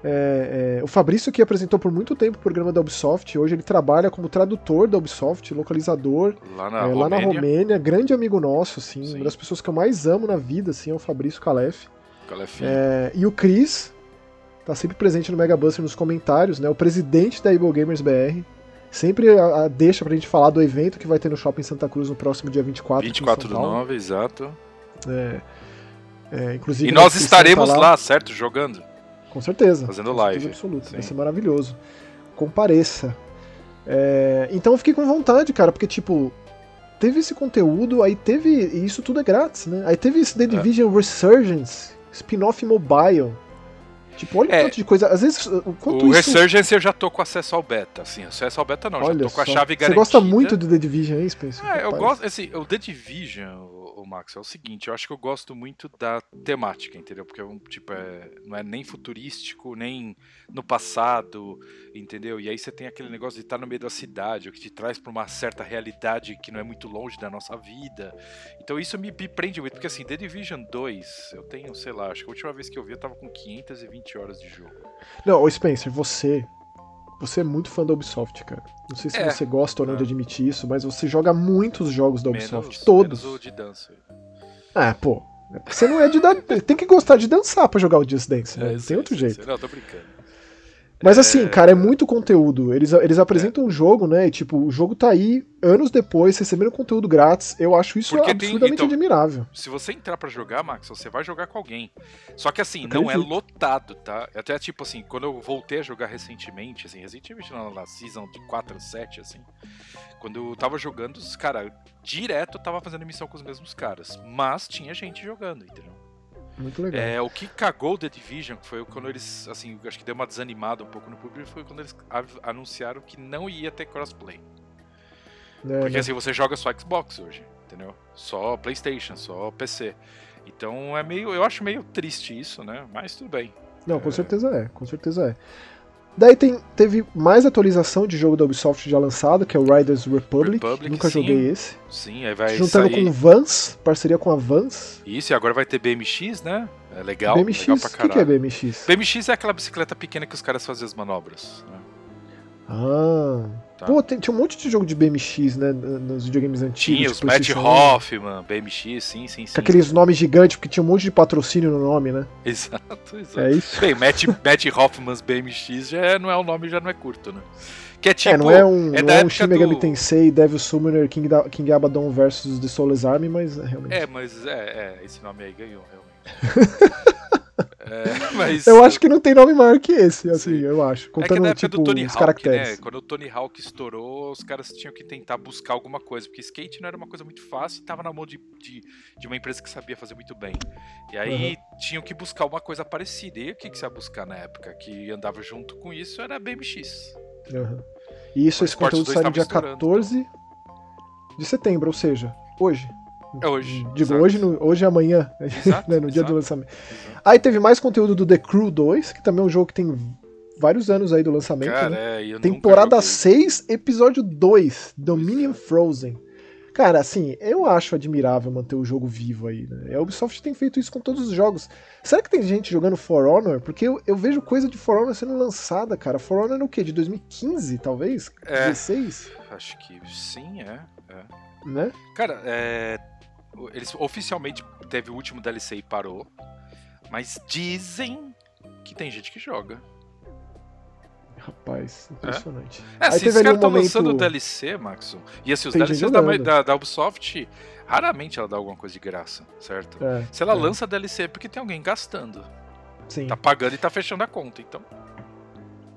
É, é, o Fabrício que apresentou por muito tempo o programa da Ubisoft, hoje ele trabalha como tradutor da Ubisoft, localizador Lá na é, Romênia. lá na Romênia, grande amigo nosso, assim, Sim. uma das pessoas que eu mais amo na vida, assim, é o Fabrício Calef. É, e o Chris tá sempre presente no Mega Buster nos comentários, né? O presidente da Able Gamers BR. Sempre a, a deixa pra gente falar do evento que vai ter no Shopping Santa Cruz no próximo dia 24. aqui em 24 do São Paulo. 9, exato. É, é, inclusive, E nós estaremos tá lá, certo? Jogando. Com certeza. Fazendo com live. certeza absoluta. Vai ser maravilhoso. Compareça. É, então eu fiquei com vontade, cara, porque, tipo, teve esse conteúdo, aí teve. E isso tudo é grátis, né? Aí teve esse The Division Resurgence, spin-off mobile. Tipo, olha o É. quanto de coisa. Às vezes, o quanto O isso. Resurgence eu já tô com acesso ao beta, assim. Acesso ao beta não, olha já tô com a só. chave Você garantida. gosta muito do The Division, hein, Spencer? Ah, eu gosto, assim, o The Division, o, Max, é o seguinte, eu acho que eu gosto muito da temática, entendeu? Porque é tipo, é, não é nem futurístico, nem no passado, entendeu? E aí você tem aquele negócio de estar no meio da cidade, o que te traz pra uma certa realidade que não é muito longe da nossa vida. Então isso me, me prende muito, porque assim, The Division 2, eu tenho, sei lá, acho que a última vez que eu vi eu tava com 520 horas de jogo. Não, ô Spencer, você. Você é muito fã da Ubisoft, cara. Não sei se É. você gosta ou não É. de admitir isso, mas você joga muitos jogos da Ubisoft. Menos, todos. menos o de dança. Ah, pô. Você não é de dar. *laughs* Tem que gostar de dançar pra jogar o Just Dance, né? É, Não tem outro jeito. Não, tô brincando. Mas assim, cara, é muito conteúdo. Eles, eles apresentam um jogo, né? E tipo, o jogo tá aí anos depois, recebendo conteúdo grátis. Eu acho isso Porque tem- então, admirável. se você entrar pra jogar, Max, você vai jogar com alguém. Só que assim, não é lotado, tá? Até tipo assim, quando eu voltei a jogar recentemente, assim, recentemente na, na season de 4 a 7, assim, quando eu tava jogando, os cara, direto eu tava fazendo missão com os mesmos caras. Mas tinha gente jogando, entendeu? Muito legal. É, o que cagou The Division foi quando eles, assim, acho que deu uma desanimada um pouco no público, foi quando eles anunciaram que não ia ter crossplay. É, Porque né? assim, você joga só Xbox hoje, entendeu? Só PlayStation, só PC. Então é meio. Eu acho meio triste isso, né? Mas tudo bem. Não, com certeza é, com certeza é. Daí tem, teve mais atualização de jogo da Ubisoft já lançado, que é o Riders Republic. Republic, Nunca sim. joguei esse. Sim, aí vai Juntando sair com Vans, parceria com a Vans. isso, e agora vai ter BMX, né? É legal, BMX, legal pra o que, que é. BMX? BMX é aquela bicicleta pequena que os caras fazem as manobras. Né? Ah. Tá. Pô, tem- tinha um monte de jogo de BMX, né? nos videogames antigos. Tinha os Matt PlayStation 1, Hoffman, BMX, sim, sim, sim. Com aqueles nomes gigantes, porque tinha um monte de patrocínio no nome, né? *laughs* Exato, exato. É isso? Bem, Matt, *laughs* Matt Hoffman's BMX já é- não é o nome, já não é curto, né? Que é tipo. é, não é um, é não é um Shin Megami do- Tensei, Devil Summoner, King, da, King Abaddon versus The Soulless Army, mas é, realmente. É, mas é, é, esse nome aí ganhou, realmente. *laughs* é, *laughs* mas. Eu acho que não tem nome maior que esse, assim, Sim. eu acho. É que Contando, na época tipo, do Tony Hawk, caracteres. né? Quando o Tony Hawk estourou, os caras tinham que tentar buscar alguma coisa, porque skate não era uma coisa muito fácil e tava na mão de, de, de uma empresa que sabia fazer muito bem. E aí tinham que buscar uma coisa parecida. E o que, que você ia buscar na época? Que andava junto com isso era BMX. Aham. E isso, esse conteúdo 2 sai no dia estourando, 14 de setembro, ou seja, hoje. É hoje, Digo, exato. hoje, no, hoje e amanhã, *laughs* Exato, né, no dia do exato. lançamento. Exato. Aí teve mais conteúdo do The Crew 2, que também é um jogo que tem vários anos aí do lançamento, Cara, né? é, e eu Temporada nunca joguei. 6, episódio 2, Dominion é. Frozen. Cara, assim, eu acho admirável manter o jogo vivo aí, né? A Ubisoft tem feito isso com todos os jogos. Será que tem gente jogando For Honor? Porque eu, eu vejo coisa de For Honor sendo lançada, cara. For Honor é o quê? De 2015, talvez? É. 16? Acho que sim, é. é. Né? Cara, é, eles oficialmente teve o último DLC e parou, mas dizem que tem gente que joga. Rapaz, impressionante. É, Aí se os caras estão momento- lançando DLC, Maxon, e assim, os Tem DLCs da, da, da Ubisoft, raramente ela dá alguma coisa de graça, certo? É, Se ela é, lança DLC é porque tem alguém gastando, Sim, tá pagando e tá fechando a conta, então.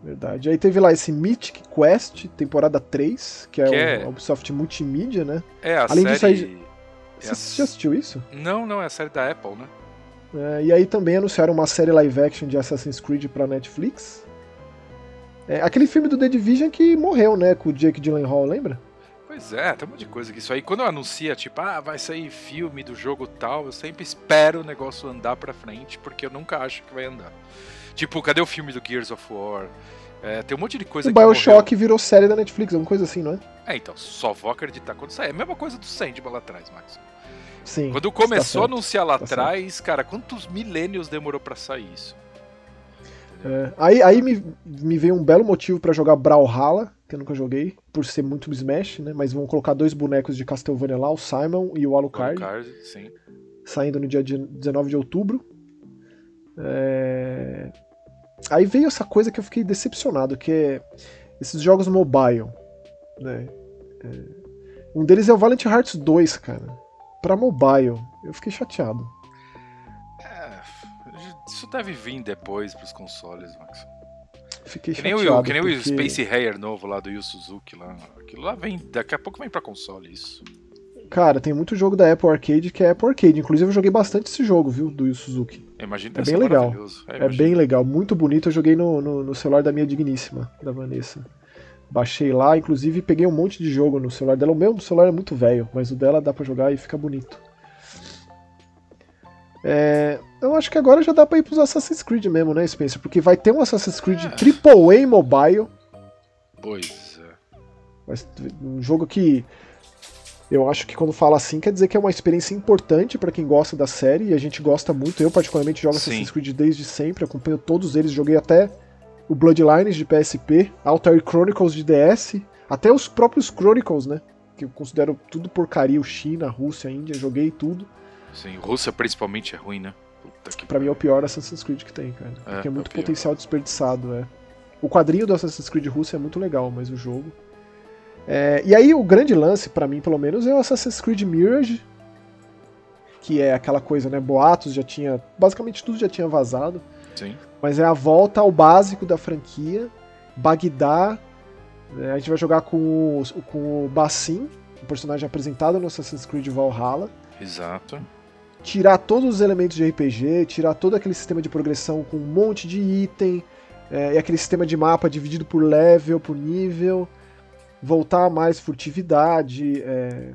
verdade. Aí teve lá esse Mythic Quest, temporada 3, que é Que o é- a Ubisoft Multimídia, né? É a Além disso, série... é a- Você já assistiu isso? Não, não, é a série da Apple, né? É, e aí também anunciaram uma série live action de Assassin's Creed pra Netflix. É, aquele filme do The Division que morreu, né? Com o Jake Gyllenhaal, lembra? Pois é, tem um monte de coisa que isso aí. Quando anuncia, tipo, ah, vai sair filme do jogo tal, eu sempre espero o negócio andar pra frente, porque eu nunca acho que vai andar. Tipo, cadê o filme do Gears of War? É, tem um monte de coisa o que. Bioshock morreu. virou série da Netflix, alguma coisa assim, não é? É, então, só vou acreditar quando sair. É a mesma coisa do Sandman lá atrás, Max. Sim. Quando começou tá a anunciar lá tá atrás, certo. cara, quantos milênios demorou para sair isso? É, aí aí me, me veio um belo motivo para jogar Brawlhalla, que eu nunca joguei, por ser muito Smash, né? Mas vão colocar dois bonecos de Castlevania lá, o Simon e o Alucard. Alucard, sim. Saindo no dia 19 de outubro. É... Aí veio essa coisa que eu fiquei decepcionado, que é esses jogos mobile, né? É... Um deles é o Valiant Hearts 2, cara. Pra mobile. Eu fiquei chateado. É, isso deve vir depois pros consoles, Max. Fiquei que nem chateado. O, que nem porque... o Space Hair novo lá do Yu Suzuki lá. Aquilo lá vem. Daqui a pouco vem pra console, isso. Cara, tem muito jogo da Apple Arcade que é Apple Arcade. Inclusive eu joguei bastante esse jogo, viu, do Yu Suzuki. Imagina é bem legal. É, é bem legal, muito bonito. Eu joguei no, no, no, celular da minha digníssima, da Vanessa. Baixei lá, inclusive peguei um monte de jogo no celular dela. O meu celular é muito velho, mas o dela dá para jogar e fica bonito. É, eu acho que agora já dá pra ir pros Assassin's Creed mesmo, né, Spencer? Porque vai ter um Assassin's Creed é. AAA mobile. Pois é. Um jogo que eu acho que quando fala assim quer dizer que é uma experiência importante para quem gosta da série e a gente gosta muito. Eu particularmente jogo Sim. Assassin's Creed desde sempre, acompanho todos eles, joguei até o Bloodlines de PSP, Altair Chronicles de DS, até os próprios Chronicles, né? Que eu considero tudo porcaria, o China, a Rússia, a Índia, joguei tudo. Sim, Rússia principalmente é ruim, né? Puta pra mim é o pior Assassin's Creed que tem, cara. É, porque é muito é potencial desperdiçado, é. O quadrinho do Assassin's Creed Rússia é muito legal, mas o jogo. É, e aí o grande lance, para mim pelo menos, é o Assassin's Creed Mirage, que é aquela coisa, né? Boatos já tinha. Basicamente tudo já tinha vazado. Sim. Mas é a volta ao básico da franquia. Bagdá. Né, a gente vai jogar com o, com o Bassin, o personagem apresentado no Assassin's Creed Valhalla. Exato tirar todos os elementos de RPG, tirar todo aquele sistema de progressão com um monte de item, é, e aquele sistema de mapa dividido por level, por nível, voltar mais furtividade, é,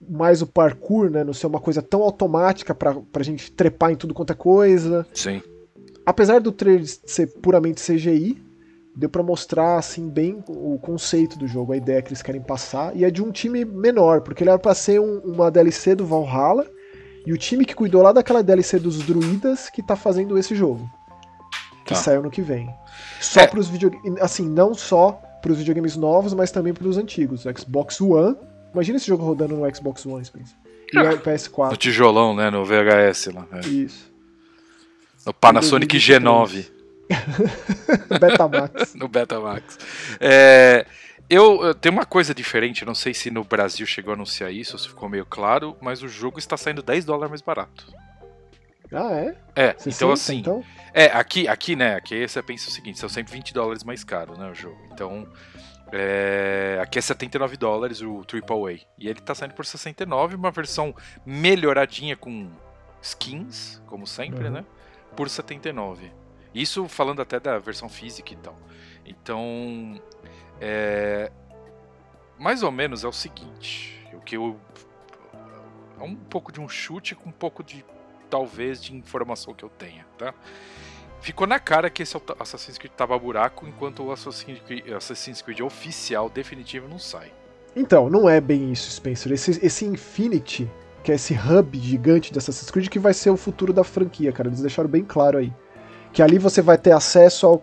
mais o parkour, né, não ser uma coisa tão automática pra, pra gente trepar em tudo quanto é coisa. Sim. Apesar do trailer ser puramente CGI, deu para mostrar assim bem o conceito do jogo, a ideia que eles querem passar, e é de um time menor, porque ele era para ser um, uma DLC do Valhalla, e o time que cuidou lá daquela DLC dos druidas que tá fazendo esse jogo. Que tá. saiu no que vem. Só é. pros videogames. Assim, não só pros videogames novos, mas também pros antigos. Xbox One. Imagina esse jogo rodando no Xbox One, Spencer. E ah, o PS4. No tijolão, né? No VHS lá. É. Isso. No Panasonic G9. *laughs* Betamax. *laughs* no Betamax. É, eu, eu tenho uma coisa diferente, não sei se no Brasil chegou a anunciar isso, ou se ficou meio claro, mas o jogo está saindo 10 dólares mais barato. Ah, é? É, você então assim. Então? É, aqui, aqui, né? Aqui você pensa o seguinte: são sempre 20 dólares mais caro, né? O jogo. Então. É, aqui é 79 dólares o AAA. E ele tá saindo por 69, uma versão melhoradinha com skins, como sempre, uhum. né? Por 79. Isso falando até da versão física e tal. Então, é, mais ou menos é o seguinte, o que eu é um pouco de um chute com um pouco de talvez de informação que eu tenha, tá? Ficou na cara que esse Assassin's Creed tava buraco, enquanto o Assassin's Creed, Assassin's Creed oficial definitivo não sai. Então, não é bem isso, Spencer. Esse, esse Infinity, que é esse hub gigante de Assassin's Creed, que vai ser o futuro da franquia, cara. Eles deixaram bem claro aí. Que ali você vai ter acesso ao.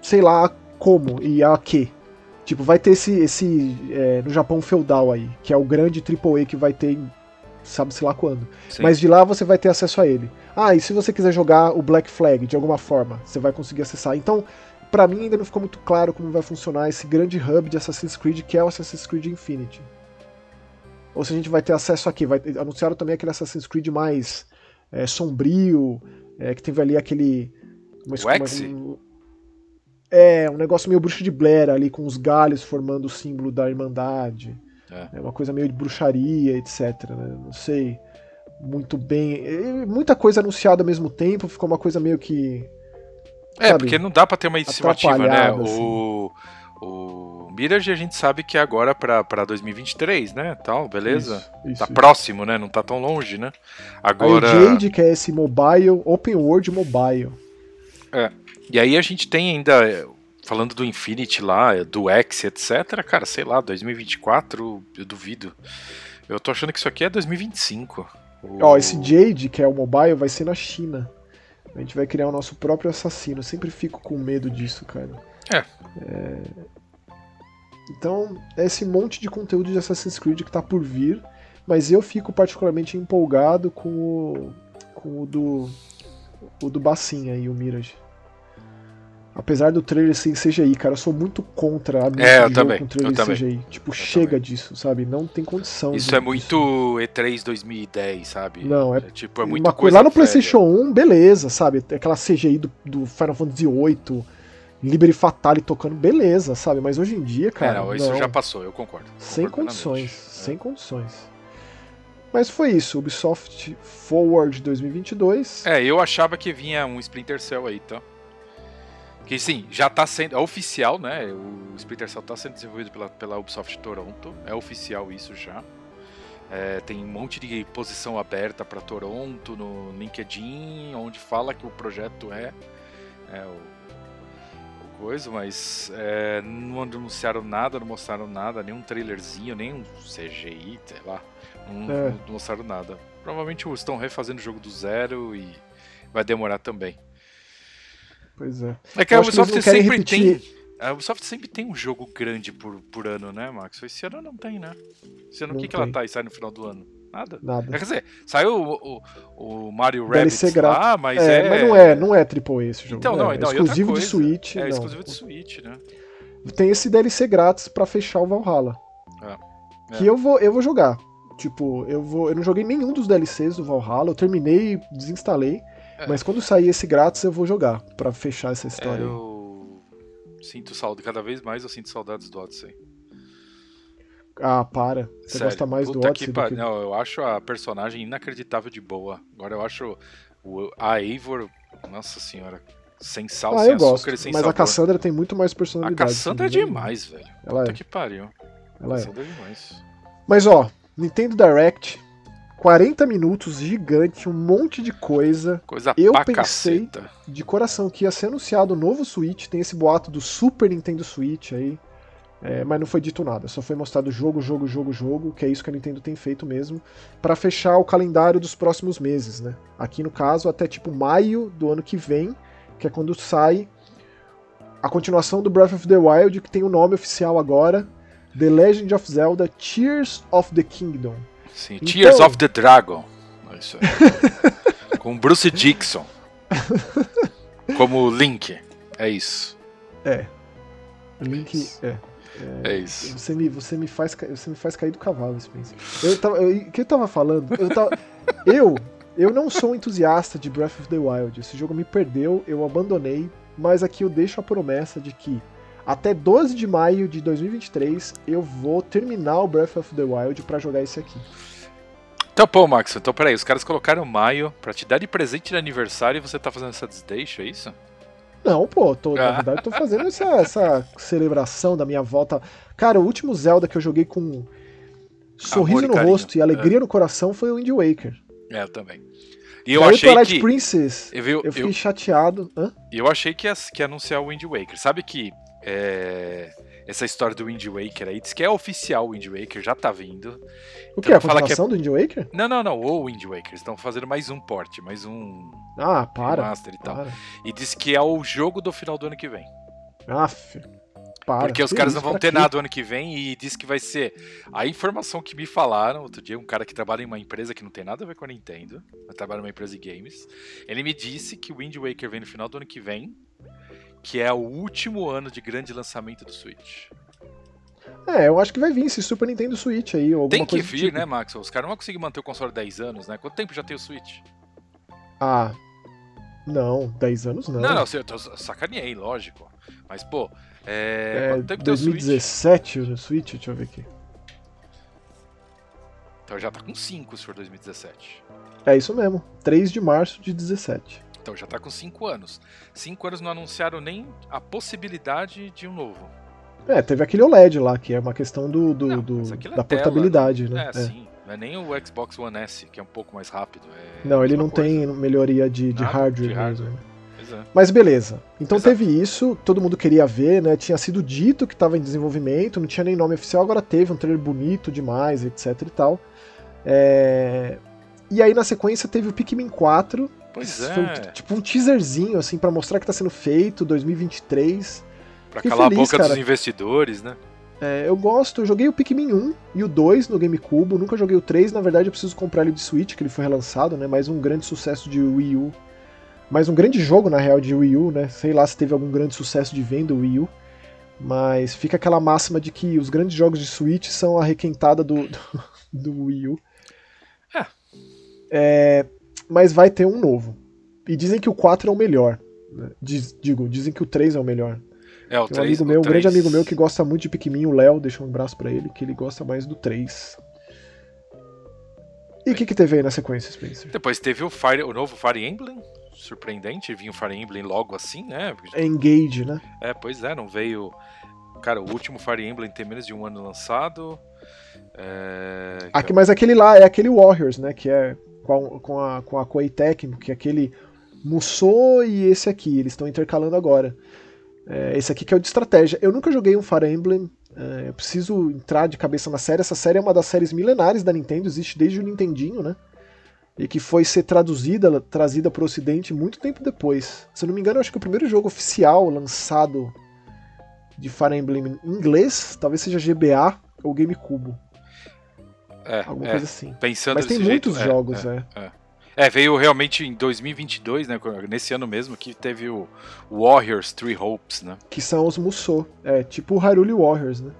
sei lá como e a que. Tipo, vai ter esse, esse é, no Japão feudal aí, que é o grande AAA que vai ter sabe-se lá quando. Sim. Mas de lá você vai ter acesso a ele. Ah, e se você quiser jogar o Black Flag de alguma forma, você vai conseguir acessar. Então, para mim ainda não ficou muito claro como vai funcionar esse grande hub de Assassin's Creed que é o Assassin's Creed Infinity. Ou se a gente vai ter acesso aqui. Vai, anunciaram também aquele Assassin's Creed mais é, sombrio, é, que teve ali aquele. Uma, uma, é, um negócio meio bruxo de Blair ali, com os galhos formando o símbolo da Irmandade. É. é uma coisa meio de bruxaria, etc. Né? Não sei muito bem. Muita coisa anunciada ao mesmo tempo, ficou uma coisa meio que. É, sabe, porque não dá pra ter uma estimativa, né? Assim. O, o Mirage a gente sabe que é agora pra, pra 2023, né? Tal, beleza? Isso, isso, tá isso. próximo, né? Não tá tão longe, né? Aí Agora. o Jade, que é esse mobile, open world mobile. E aí a gente tem ainda, é, falando do Infinity lá, é, do X, etc. Cara, sei lá, 2024, eu duvido. Eu tô achando que isso aqui é 2025. O- Ó, esse Jade, que é o mobile, vai ser na China. A gente vai criar o nosso próprio assassino. Eu sempre fico com medo disso, cara. É. É. Então, é esse monte de conteúdo de Assassin's Creed que tá por vir. Mas eu fico particularmente empolgado com o, com o do. O do Bacinha aí, o Mirage. Apesar do trailer ser em CGI, cara, eu sou muito contra a mídia É, eu também, com trailer eu também. CGI. Tipo, Eu chega também. disso, sabe? Não tem condição. Isso é muito E3 2010, sabe? Não, é tipo, é muito uma coisa coisa lá no velha. PlayStation 1, beleza, sabe? Aquela CGI do, do Final Fantasy VIII, Liberi Fatale tocando, beleza, sabe? Mas hoje em dia, É, cara, não, isso não. já passou, eu concordo. sem concordo condições. É. sem condições. Mas foi isso, Ubisoft Forward 2022. É, eu achava que vinha um Splinter Cell aí, tá? Que sim, já tá sendo. É oficial, né? O Splinter Cell tá sendo desenvolvido pela, pela Ubisoft Toronto. É oficial isso já. É, tem um monte de posição aberta para Toronto no LinkedIn, onde fala que o projeto é, é o coisa, mas é, não anunciaram nada, não mostraram nada, nenhum trailerzinho, nem um CGI, sei lá. Não, É. não mostraram nada. Provavelmente estão refazendo o jogo do zero e vai demorar também. Pois é. É que a Eu que Ubisoft querem sempre repetir. tem. A Ubisoft sempre tem um jogo grande por, por ano, né, Max? Esse ano não tem, né? Esse ano o que, que ela tá e sai no final do ano? Nada. Nada. Quer dizer, saiu o, o, o Mario DLC Rabbids grátis. lá, mas é, é... mas não é, não é AAA esse jogo. Então, né? não, é não, exclusivo de Switch. É não. exclusivo de Switch, né? Tem esse DLC grátis pra fechar o Valhalla. É. Que É. eu vou, eu vou jogar. Tipo, eu vou, eu não joguei nenhum dos DLCs do Valhalla, eu terminei, desinstalei, É. mas quando sair esse grátis eu vou jogar pra fechar essa É, história. aí. eu sinto saudade, cada vez mais eu sinto saudades do Odyssey. Ah, para. Você Sério, gosta mais do puta Odyssey que do que... Não, eu acho a personagem inacreditável de boa. Agora eu acho o, a Eivor, nossa senhora, sem sal, Ah, sem eu açúcar gosto, e sem mas sabor. a Cassandra tem muito mais A personalidade. Cassandra é demais, velho. Ela Puta é. que pariu. Ela é. Cassandra é demais. Mas ó, Nintendo Direct, 40 minutos, gigante, um monte de coisa. Coisa Eu pensei- caceta. De coração que ia ser anunciado o novo Switch, tem esse boato do Super Nintendo Switch aí. É, mas não foi dito nada, só foi mostrado jogo, jogo, jogo, jogo, que é isso que a Nintendo tem feito mesmo, pra fechar o calendário dos próximos meses, né? Aqui no caso, até tipo maio do ano que vem, que é quando sai a continuação do Breath of the Wild, que tem o nome oficial agora, The Legend of Zelda Tears of the Kingdom. Sim, Então- Tears of the Dragon. É isso aí. *laughs* Com Bruce Dixon. *laughs* Como Link. É isso. É. Link. isso. É. É isso. Você me, você me, faz, você me faz cair do cavalo, Spencer. Eu tava, eu- o que eu tava falando? Eu, tava, *laughs* eu, eu não sou um entusiasta de Breath of the Wild. Esse jogo me perdeu, eu abandonei, mas aqui eu deixo a promessa de que até 12 de maio de 2023 eu vou terminar o Breath of the Wild pra jogar esse aqui. Então, pô, Max, então peraí, os caras colocaram maio pra te dar de presente de aniversário e você tá fazendo essa desdeixa, é isso? Não, pô, tô, na Ah. verdade tô fazendo essa, essa celebração da minha volta. Cara, o último Zelda que eu joguei com sorriso Amor no carinho. rosto e alegria no coração foi o Wind Waker. É, eu também. E eu Daí achei Twilight que. Princess, Eu, vi- eu fiquei eu, chateado. Hã? eu achei que ia, que ia anunciar o Wind Waker. Sabe que é, essa história do Wind Waker aí, diz que é oficial o Wind Waker, já tá vindo. O que? A que é- continuação do Wind Waker? Não, não, não, o Wind Waker. Estão fazendo mais um port, mais um Ah, para. master e tal. Para. E diz que é o jogo do final do ano que vem. Aff. Para. Porque os Que caras isso, não vão ter quê? nada o ano que vem e diz que vai ser. A informação que me falaram outro dia, um cara que trabalha em uma empresa que não tem nada a ver com a Nintendo, mas trabalha numa empresa de games, ele me disse que o Wind Waker vem no final do ano que vem, que é o último ano de grande lançamento do Switch. É, eu acho que vai vir esse Super Nintendo Switch aí, alguma Tem que vir, tipo. né, Max? Os caras não vão conseguir manter o console 10 anos, né? Quanto tempo já tem o Switch? Ah. Não, 10 anos não. Não, não, eu tô sacaneei, lógico. Mas, pô, é. É, quanto tempo tem o Switch? 2017 no Switch, deixa eu ver aqui. Então já tá com 5 se for 2017. É isso mesmo, 3 de março de 17. Então já tá com 5 anos. 5 anos não anunciaram nem a possibilidade de um novo. É, teve aquele OLED lá, que é uma questão do, do, Não, do- é da tela, portabilidade, É, né? É. sim. Não é nem o Xbox One S, que é um pouco mais rápido. é Não, ele não coisa. tem melhoria de, de Nada hardware de mesmo. hardware. né? Pois é. Mas beleza. Então Exato. teve isso, todo mundo queria ver, né? Tinha sido dito que estava em desenvolvimento, não tinha nem nome oficial, agora teve um trailer bonito demais, etc e tal. É, E aí na sequência teve o Pikmin 4. Pois que foi é. tipo um teaserzinho, assim, pra mostrar que tá sendo feito, 2023. Pra Fiquei calar feliz, a boca dos cara. investidores, né? É, eu gosto, eu joguei o Pikmin 1 e o 2 no GameCube, nunca joguei o 3, na verdade eu preciso comprar ele de Switch, que ele foi relançado, né? Mais um grande sucesso de Wii U. Mais um grande jogo, na real, de Wii U, né? Sei lá se teve algum grande sucesso de venda Wii U. Mas fica aquela máxima de que os grandes jogos de Switch são a requentada do, *laughs* do, do Wii U. É. É, mas vai ter um novo. E dizem que o 4 é o melhor. né? Diz- digo, dizem que o 3 é o melhor. É, o Tem um 3, amigo meu, um grande amigo meu que gosta muito de Pikmin, o Léo, deixa um abraço pra ele, que ele gosta mais do 3. E o que, que teve aí na sequência, Spencer? Depois teve o, Fire, o novo Fire Emblem, surpreendente, vinha o Fire Emblem logo assim, né? É Engage, né? É, pois é, não veio. Cara, o último Fire Emblem tem menos de um ano lançado. É... Aqui, mas aquele lá é aquele Warriors, né? Que é com a, com a, Koei Tecmo, que é aquele Musou e esse aqui, eles estão intercalando agora. É, esse aqui que é o de estratégia. Eu nunca joguei um Fire Emblem, é, eu preciso entrar de cabeça na série. Essa série é uma das séries milenares da Nintendo, existe desde o Nintendinho, né? E que foi ser traduzida, trazida para o Ocidente muito tempo depois. Se eu não me engano, acho que o primeiro jogo oficial lançado de Fire Emblem em inglês talvez seja GBA ou GameCube, É, alguma é, coisa assim. pensando Mas tem jeito, muitos é, jogos, é. é. É, veio realmente em 2022, né? Nesse ano mesmo, que teve o Warriors Three Hopes, né? Que são os Musou. É tipo o Hyrule Warriors, né?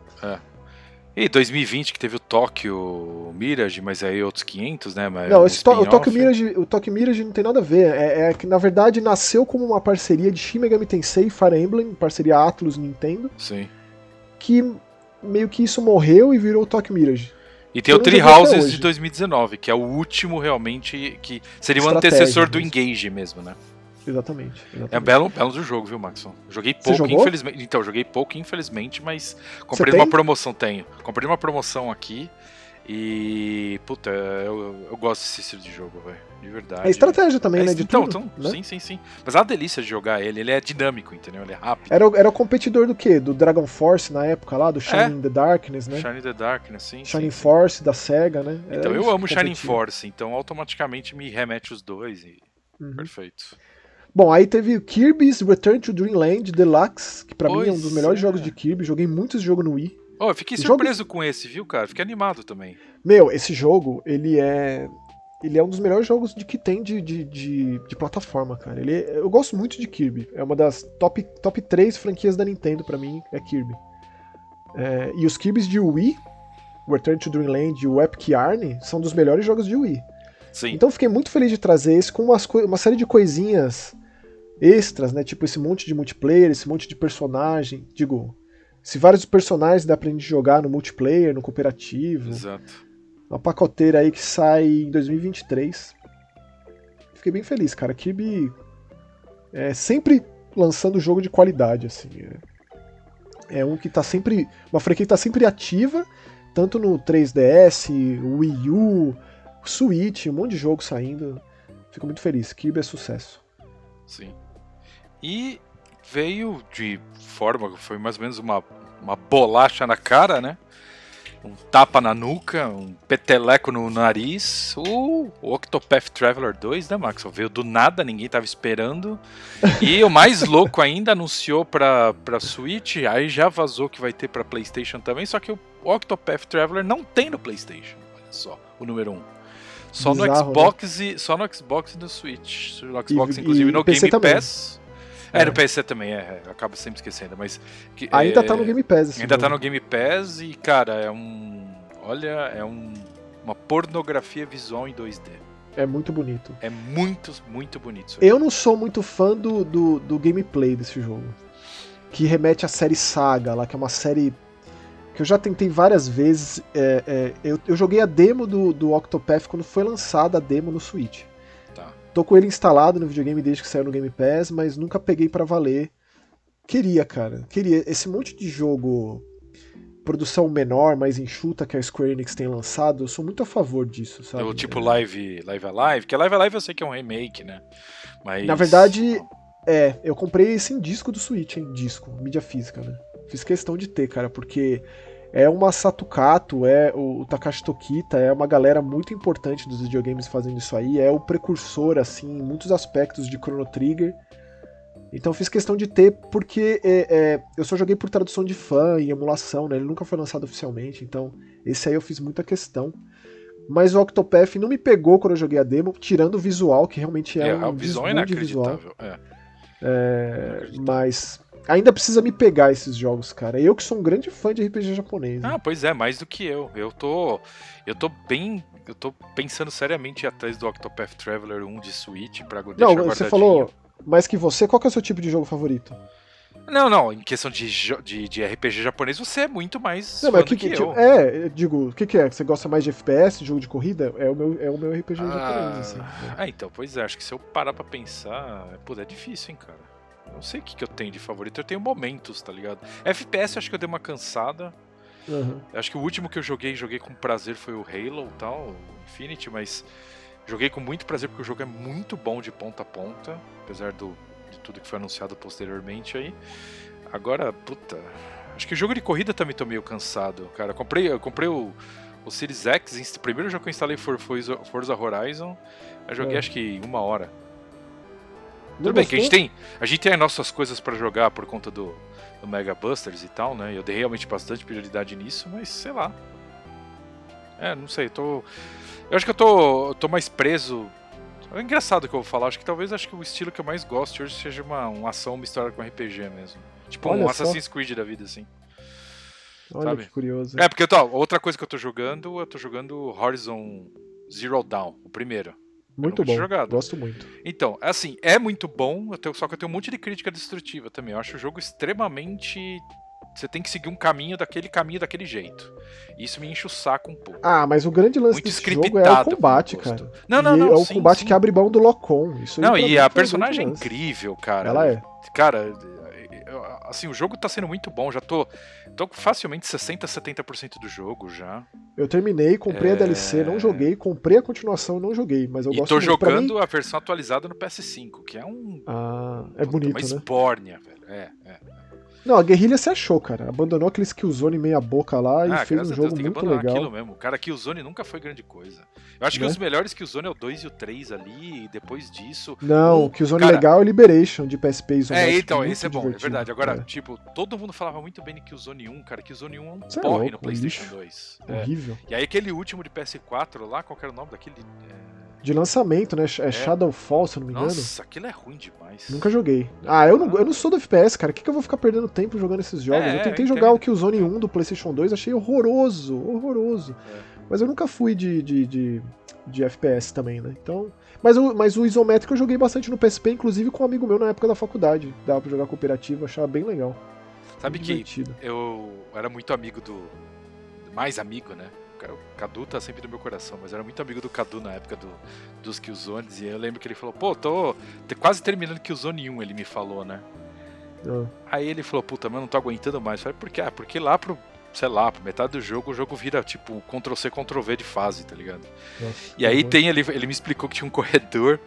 E 2020 que teve o Tokyo Mirage, mas aí outros 500, né? Mas não, um esse to- o Mirage, o Tokyo Mirage não tem nada a ver. É, é que na verdade nasceu como uma parceria de Shin Megami Tensei e Fire Emblem, parceria Atlus Nintendo, Sim. que meio que isso morreu e virou o Tokyo Mirage. E tem Eu o até Houses de 2019, que é o último realmente que seria o antecessor do. Engage mesmo, né? Exatamente. É um exatamente. belo, belo do jogo, viu, Maxon? Joguei pouco, infelizmente. Então, joguei pouco, infelizmente, mas comprei numa promoção, tenho. Comprei numa promoção aqui e. Puta, eu, eu, gosto desse estilo de jogo, velho. De verdade. É estratégia também, É, né? De então, tudo, então, né? sim, sim, sim. Mas é uma delícia de jogar ele, ele é dinâmico, entendeu? Ele é rápido. Era, o- era o competidor do quê? Do Dragon Force na época lá, do Shining the Darkness, né? Shining the Darkness, sim. Shining sim, sim. Force da SEGA, né? Era Então, eu amo Shining. Force, então automaticamente me remete os dois e. Uhum. Perfeito. Bom, aí teve o Kirby's Return to Dreamland Deluxe, que pra mim é um dos melhores é. jogos de Kirby. Joguei muito esse jogo no Wii. Oh, eu fiquei Jogo- surpreso com esse, viu, cara? Fiquei animado também. Meu, esse jogo, ele é. Ele é um dos melhores jogos de que tem de, de, de, de plataforma, cara. Ele é- eu gosto muito de Kirby. É uma das top, top 3 franquias da Nintendo pra mim, é Kirby. É, e os Kirby's de Wii, o Return to Dreamland e o Epic Yarn, são dos melhores jogos de Wii. Sim. Então eu fiquei muito feliz de trazer esse com umas uma série de coisinhas extras, né? Tipo esse monte de multiplayer, esse monte de personagem. Digo, se vários personagens dá pra gente jogar no multiplayer, no cooperativo. Exato. Uma pacoteira aí que sai em 2023. Fiquei bem feliz, cara. Kirby é sempre lançando jogo de qualidade, assim. É, é um que tá sempre. Uma franquia que tá sempre ativa, tanto no 3DS, Wii U, Switch, um monte de jogo saindo. Fico muito feliz. Kirby é sucesso. Sim. E veio de forma foi mais ou menos uma, uma bolacha na cara, né? Um tapa na nuca, um peteleco no nariz. O, o Octopath Traveler 2, né, Max? Veio do nada, ninguém tava esperando. E o mais *laughs* louco ainda anunciou pra, pra Switch, aí já vazou que vai ter pra PlayStation também. Só que o Octopath Traveler não tem no PlayStation. Olha só, o número 1. Só no Bizarro, Xbox e só no Xbox e no Switch. No Xbox, E- inclusive e no PC Game também. Pass. É, no PC também, é, é, acaba sempre esquecendo, mas. que- Ainda é, tá no Game Pass Ainda tá jogo. no Game Pass e, cara, é um. Olha, é um, uma pornografia visual em 2D. É muito bonito. É muito, muito bonito. Eu não sou muito fã do, do, do gameplay desse jogo. Que remete à série Saga, lá, que é uma série que eu já tentei várias vezes. é, é, eu, eu joguei a demo do, do Octopath quando foi lançada a demo no Switch. Tô com ele instalado no videogame desde que saiu no Game Pass, mas nunca peguei pra valer Queria, cara. Queria. Esse monte de jogo produção menor, mais enxuta que a Square Enix tem lançado, eu sou muito a favor disso, sabe? O tipo Live, Live Alive, que a Live Alive eu sei que é um remake, né? Mas... Na verdade, é, eu comprei esse em disco do Switch, em disco, mídia física, né? Fiz questão de ter, cara, porque é uma Satukato, é o, o Takashi Tokita, é uma galera muito importante dos videogames fazendo isso aí, é o precursor, assim, em muitos aspectos de Chrono Trigger. Então fiz questão de ter, porque é, é, eu só joguei por tradução de fã e emulação, né? Ele nunca foi lançado oficialmente, então esse aí eu fiz muita questão. Mas o Octopath não me pegou quando eu joguei a demo, tirando o visual, que realmente é, é um o visual é inacreditável. Visual. É. É, mas ainda precisa me pegar esses jogos, cara. Eu que sou um grande fã de RPG japonês. Né? Ah, pois é, mais do que eu. Eu tô, eu tô bem, eu tô pensando seriamente atrás do Octopath Traveler 1 de Switch para deixar Não, você falou mais que você, qual que é o seu tipo de jogo favorito? Não, não, em questão de, de, de RPG japonês, você é muito mais não, mas que, que, eu. É, eu digo, o que, que é? Você gosta mais de FPS, de jogo de corrida? É o meu, é o meu RPG ah, japonês, assim. Né? Ah, então, pois é, acho que se eu parar pra pensar, pô, é difícil, hein, cara. Não sei o que, que eu tenho de favorito, eu tenho momentos, tá ligado? FPS acho que eu dei uma cansada. Uhum. Acho que o último que eu joguei, joguei com prazer foi o Halo tal, Infinity, mas joguei com muito prazer porque o jogo é muito bom de ponta a ponta, apesar do tudo que foi anunciado posteriormente aí. Agora, puta. Acho que o jogo de corrida também tô meio cansado, cara. Eu comprei, eu comprei o, o Series X, o primeiro jogo que eu instalei foi Forza, Forza Horizon. Eu joguei é. acho que uma hora. Tudo bem que a gente tem, a gente tem as nossas coisas para jogar por conta do, do Mega Busters e tal, né? Eu dei realmente bastante prioridade nisso, mas sei lá. É, não sei, tô. Eu acho que eu tô, tô mais preso é engraçado que eu vou falar, acho que talvez acho que o estilo que eu mais gosto hoje seja uma, uma ação misturada com RPG mesmo. Tipo Olha um só. Assassin's Creed da vida, assim. Olha sabe? que curioso. É, porque tô, outra coisa que eu tô jogando, eu tô jogando Horizon Zero Dawn, o primeiro. Muito bom, jogado. gosto muito. Então, assim, é muito bom, eu tenho, só que eu tenho um monte de crítica destrutiva também. Eu acho o jogo extremamente você tem que seguir um caminho daquele caminho daquele jeito. Isso me enche o saco um pouco. Ah, mas o grande lance Muito desse jogo é o combate, cara. Não, não, e não. É o sim, combate sim. que abre mão do Locom. Isso não, e a personagem é incrível, cara. Ela é. Cara, assim, o jogo tá sendo muito bom. Já tô, tô facilmente 60, 70% do jogo já. Eu terminei, comprei é... a DLC, não joguei, comprei a continuação, não joguei, mas eu e gosto tô jogando mim... a versão atualizada no PS5, que é um. Ah, é bonito, uma né? Esbórnia, velho. É, é. Não, a guerrilha se achou, cara. Abandonou aqueles Killzone meia boca lá e ah, fez um jogo Deus, muito legal. aquilo mesmo. Cara, Killzone nunca foi grande coisa. Eu acho né? que os melhores Killzone é o 2 e o 3 ali, e depois disso. Não, o Killzone cara... legal é Liberation de PSP e É, então, esse é bom, é verdade. Agora, é. tipo, todo mundo falava muito bem de Killzone 1, cara. Killzone 1 é um Você é porre é louco, no PlayStation lixo. 2. É. Horrível. E aí aquele último de PS4 lá, qual era o nome daquele. É de lançamento, né? É, é Shadowfall, se eu não me engano. Nossa, aquilo é ruim demais. Nunca joguei. Ah, eu não, eu não sou do FPS, cara. O que, que eu vou ficar perdendo tempo jogando esses jogos? É, eu tentei eu jogar o Killzone 1 do PlayStation 2, achei horroroso, horroroso. É. Mas eu nunca fui de, de, de, de, FPS também, né? Então. Mas o, mas o isométrico eu joguei bastante no PSP, inclusive com um amigo meu na época da faculdade. Dava pra jogar cooperativo, achava bem legal. Sabe que eu era muito amigo do. Mais amigo, né? O Cadu tá sempre no meu coração, mas eu era muito amigo do Cadu na época do, dos Killzones, e eu lembro que ele falou, pô, tô quase terminando Killzone 1, ele me falou, né? Ah. Aí ele falou, puta, mas eu não tô aguentando mais. Eu falei, por quê? Ah, porque lá pro sei lá, metade do jogo, o jogo vira tipo Ctrl-C, Ctrl-V de fase, tá ligado? Nossa, e aí tem, ele, ele me explicou que tinha um *laughs* corredor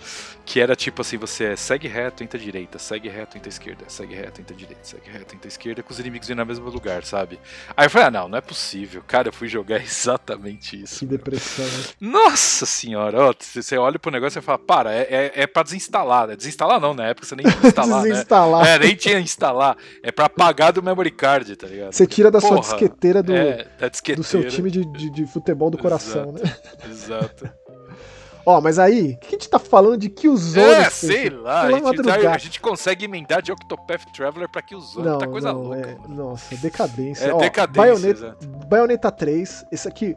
que era tipo assim, você segue reto, entra direita, segue reto, entra esquerda, segue reto, entra direita, segue reto, entra esquerda, com os inimigos indo no mesmo lugar, sabe? Aí eu falei, ah, não, não é possível. Cara, eu fui jogar *laughs* exatamente isso. Que depressão. Né? Nossa senhora, ó, você olha pro negócio e fala, para, é, é, é pra desinstalar, né? Desinstalar não, na época você nem tinha instalar, né? *laughs* Desinstalar. Né? É, nem tinha instalar. É pra apagar do memory card, tá ligado? Você tira da Porra, sua disquete disqueteira do, é, disqueteira. do seu time de, de, de futebol do coração, exato, né? Exato. *laughs* Ó, mas aí, o que a gente tá falando de Killzone? É, sei lá, a gente, tá, a gente, consegue emendar de Octopath Traveler pra Killzone, não, tá coisa não, louca. É, nossa, decadência. É, Ó, decadência, Bayonetta, Bayonetta 3, esse aqui,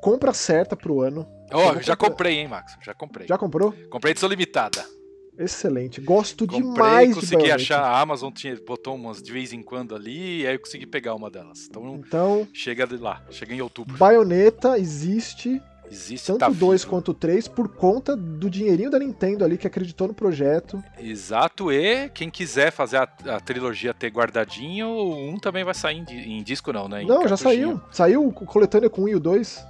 compra certa pro ano. Ó, oh, já comprei, hein, Max, já comprei. Já comprou? Comprei edição limitada. Excelente. Gosto Comprei, demais consegui de achar. A Amazon tinha, botou umas de vez em quando ali, e aí eu consegui pegar uma delas. Então, então chega de lá, chega em outubro. Baioneta existe Existe, tanto tá o 2 vivo. quanto o 3 por conta do dinheirinho da Nintendo ali que acreditou no projeto. Exato, e quem quiser fazer a, a trilogia ter guardadinho, o 1 também vai sair em, em disco, não, né? Em Não, já cartuchinho. saiu. Saiu o coletânea com o 1 e o 2.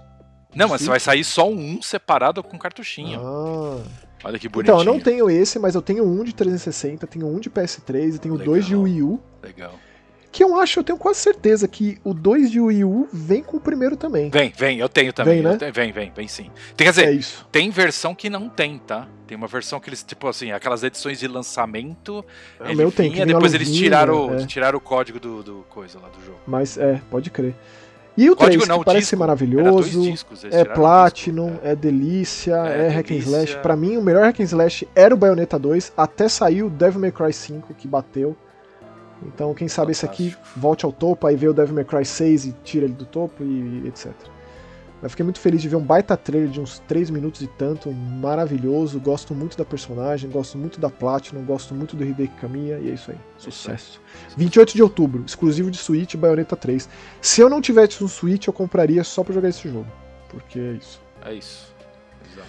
Não, mas Sim. vai sair só um 1 separado com cartuchinho. Ah. Olha que bonitinho. Então, eu não tenho esse, mas eu tenho um de 360, tenho um de PS3 e tenho Legal. dois de Wii U. Legal. Que eu acho, eu tenho quase certeza que o 2 de Wii U vem com o primeiro também. Vem, vem, eu tenho também. Vem, né? tenho- vem, vem, vem sim. Tem, quer dizer, É isso. tem versão que não tem, tá? Tem uma versão que eles, tipo assim, aquelas edições de lançamento. O ele meu tem, que vinha, uma depois eles tiraram, é. tiraram o código do, do coisa lá do jogo. Mas é, pode crer. E o Código 3, não, que parece disco. Maravilhoso. discos, É Platinum, disco, é delícia, É é, hack and delícia. slash. Pra mim, o melhor hack and slash era o Bayonetta 2, até saiu o Devil May Cry 5, que bateu. Então, quem sabe esse aqui Fantástico. volte ao topo, aí vê o Devil May Cry 6 e tira ele do topo e etc. Eu fiquei muito feliz de ver um baita trailer de uns 3 minutos e tanto, maravilhoso. Gosto muito da personagem, gosto muito da Platinum, gosto muito do Hideki Kamiya e é isso aí. Sucesso. 28 de outubro, exclusivo de Switch, Bayonetta 3. Se eu não tivesse um Switch, eu compraria só pra jogar esse jogo. Porque é isso. É isso. Exato.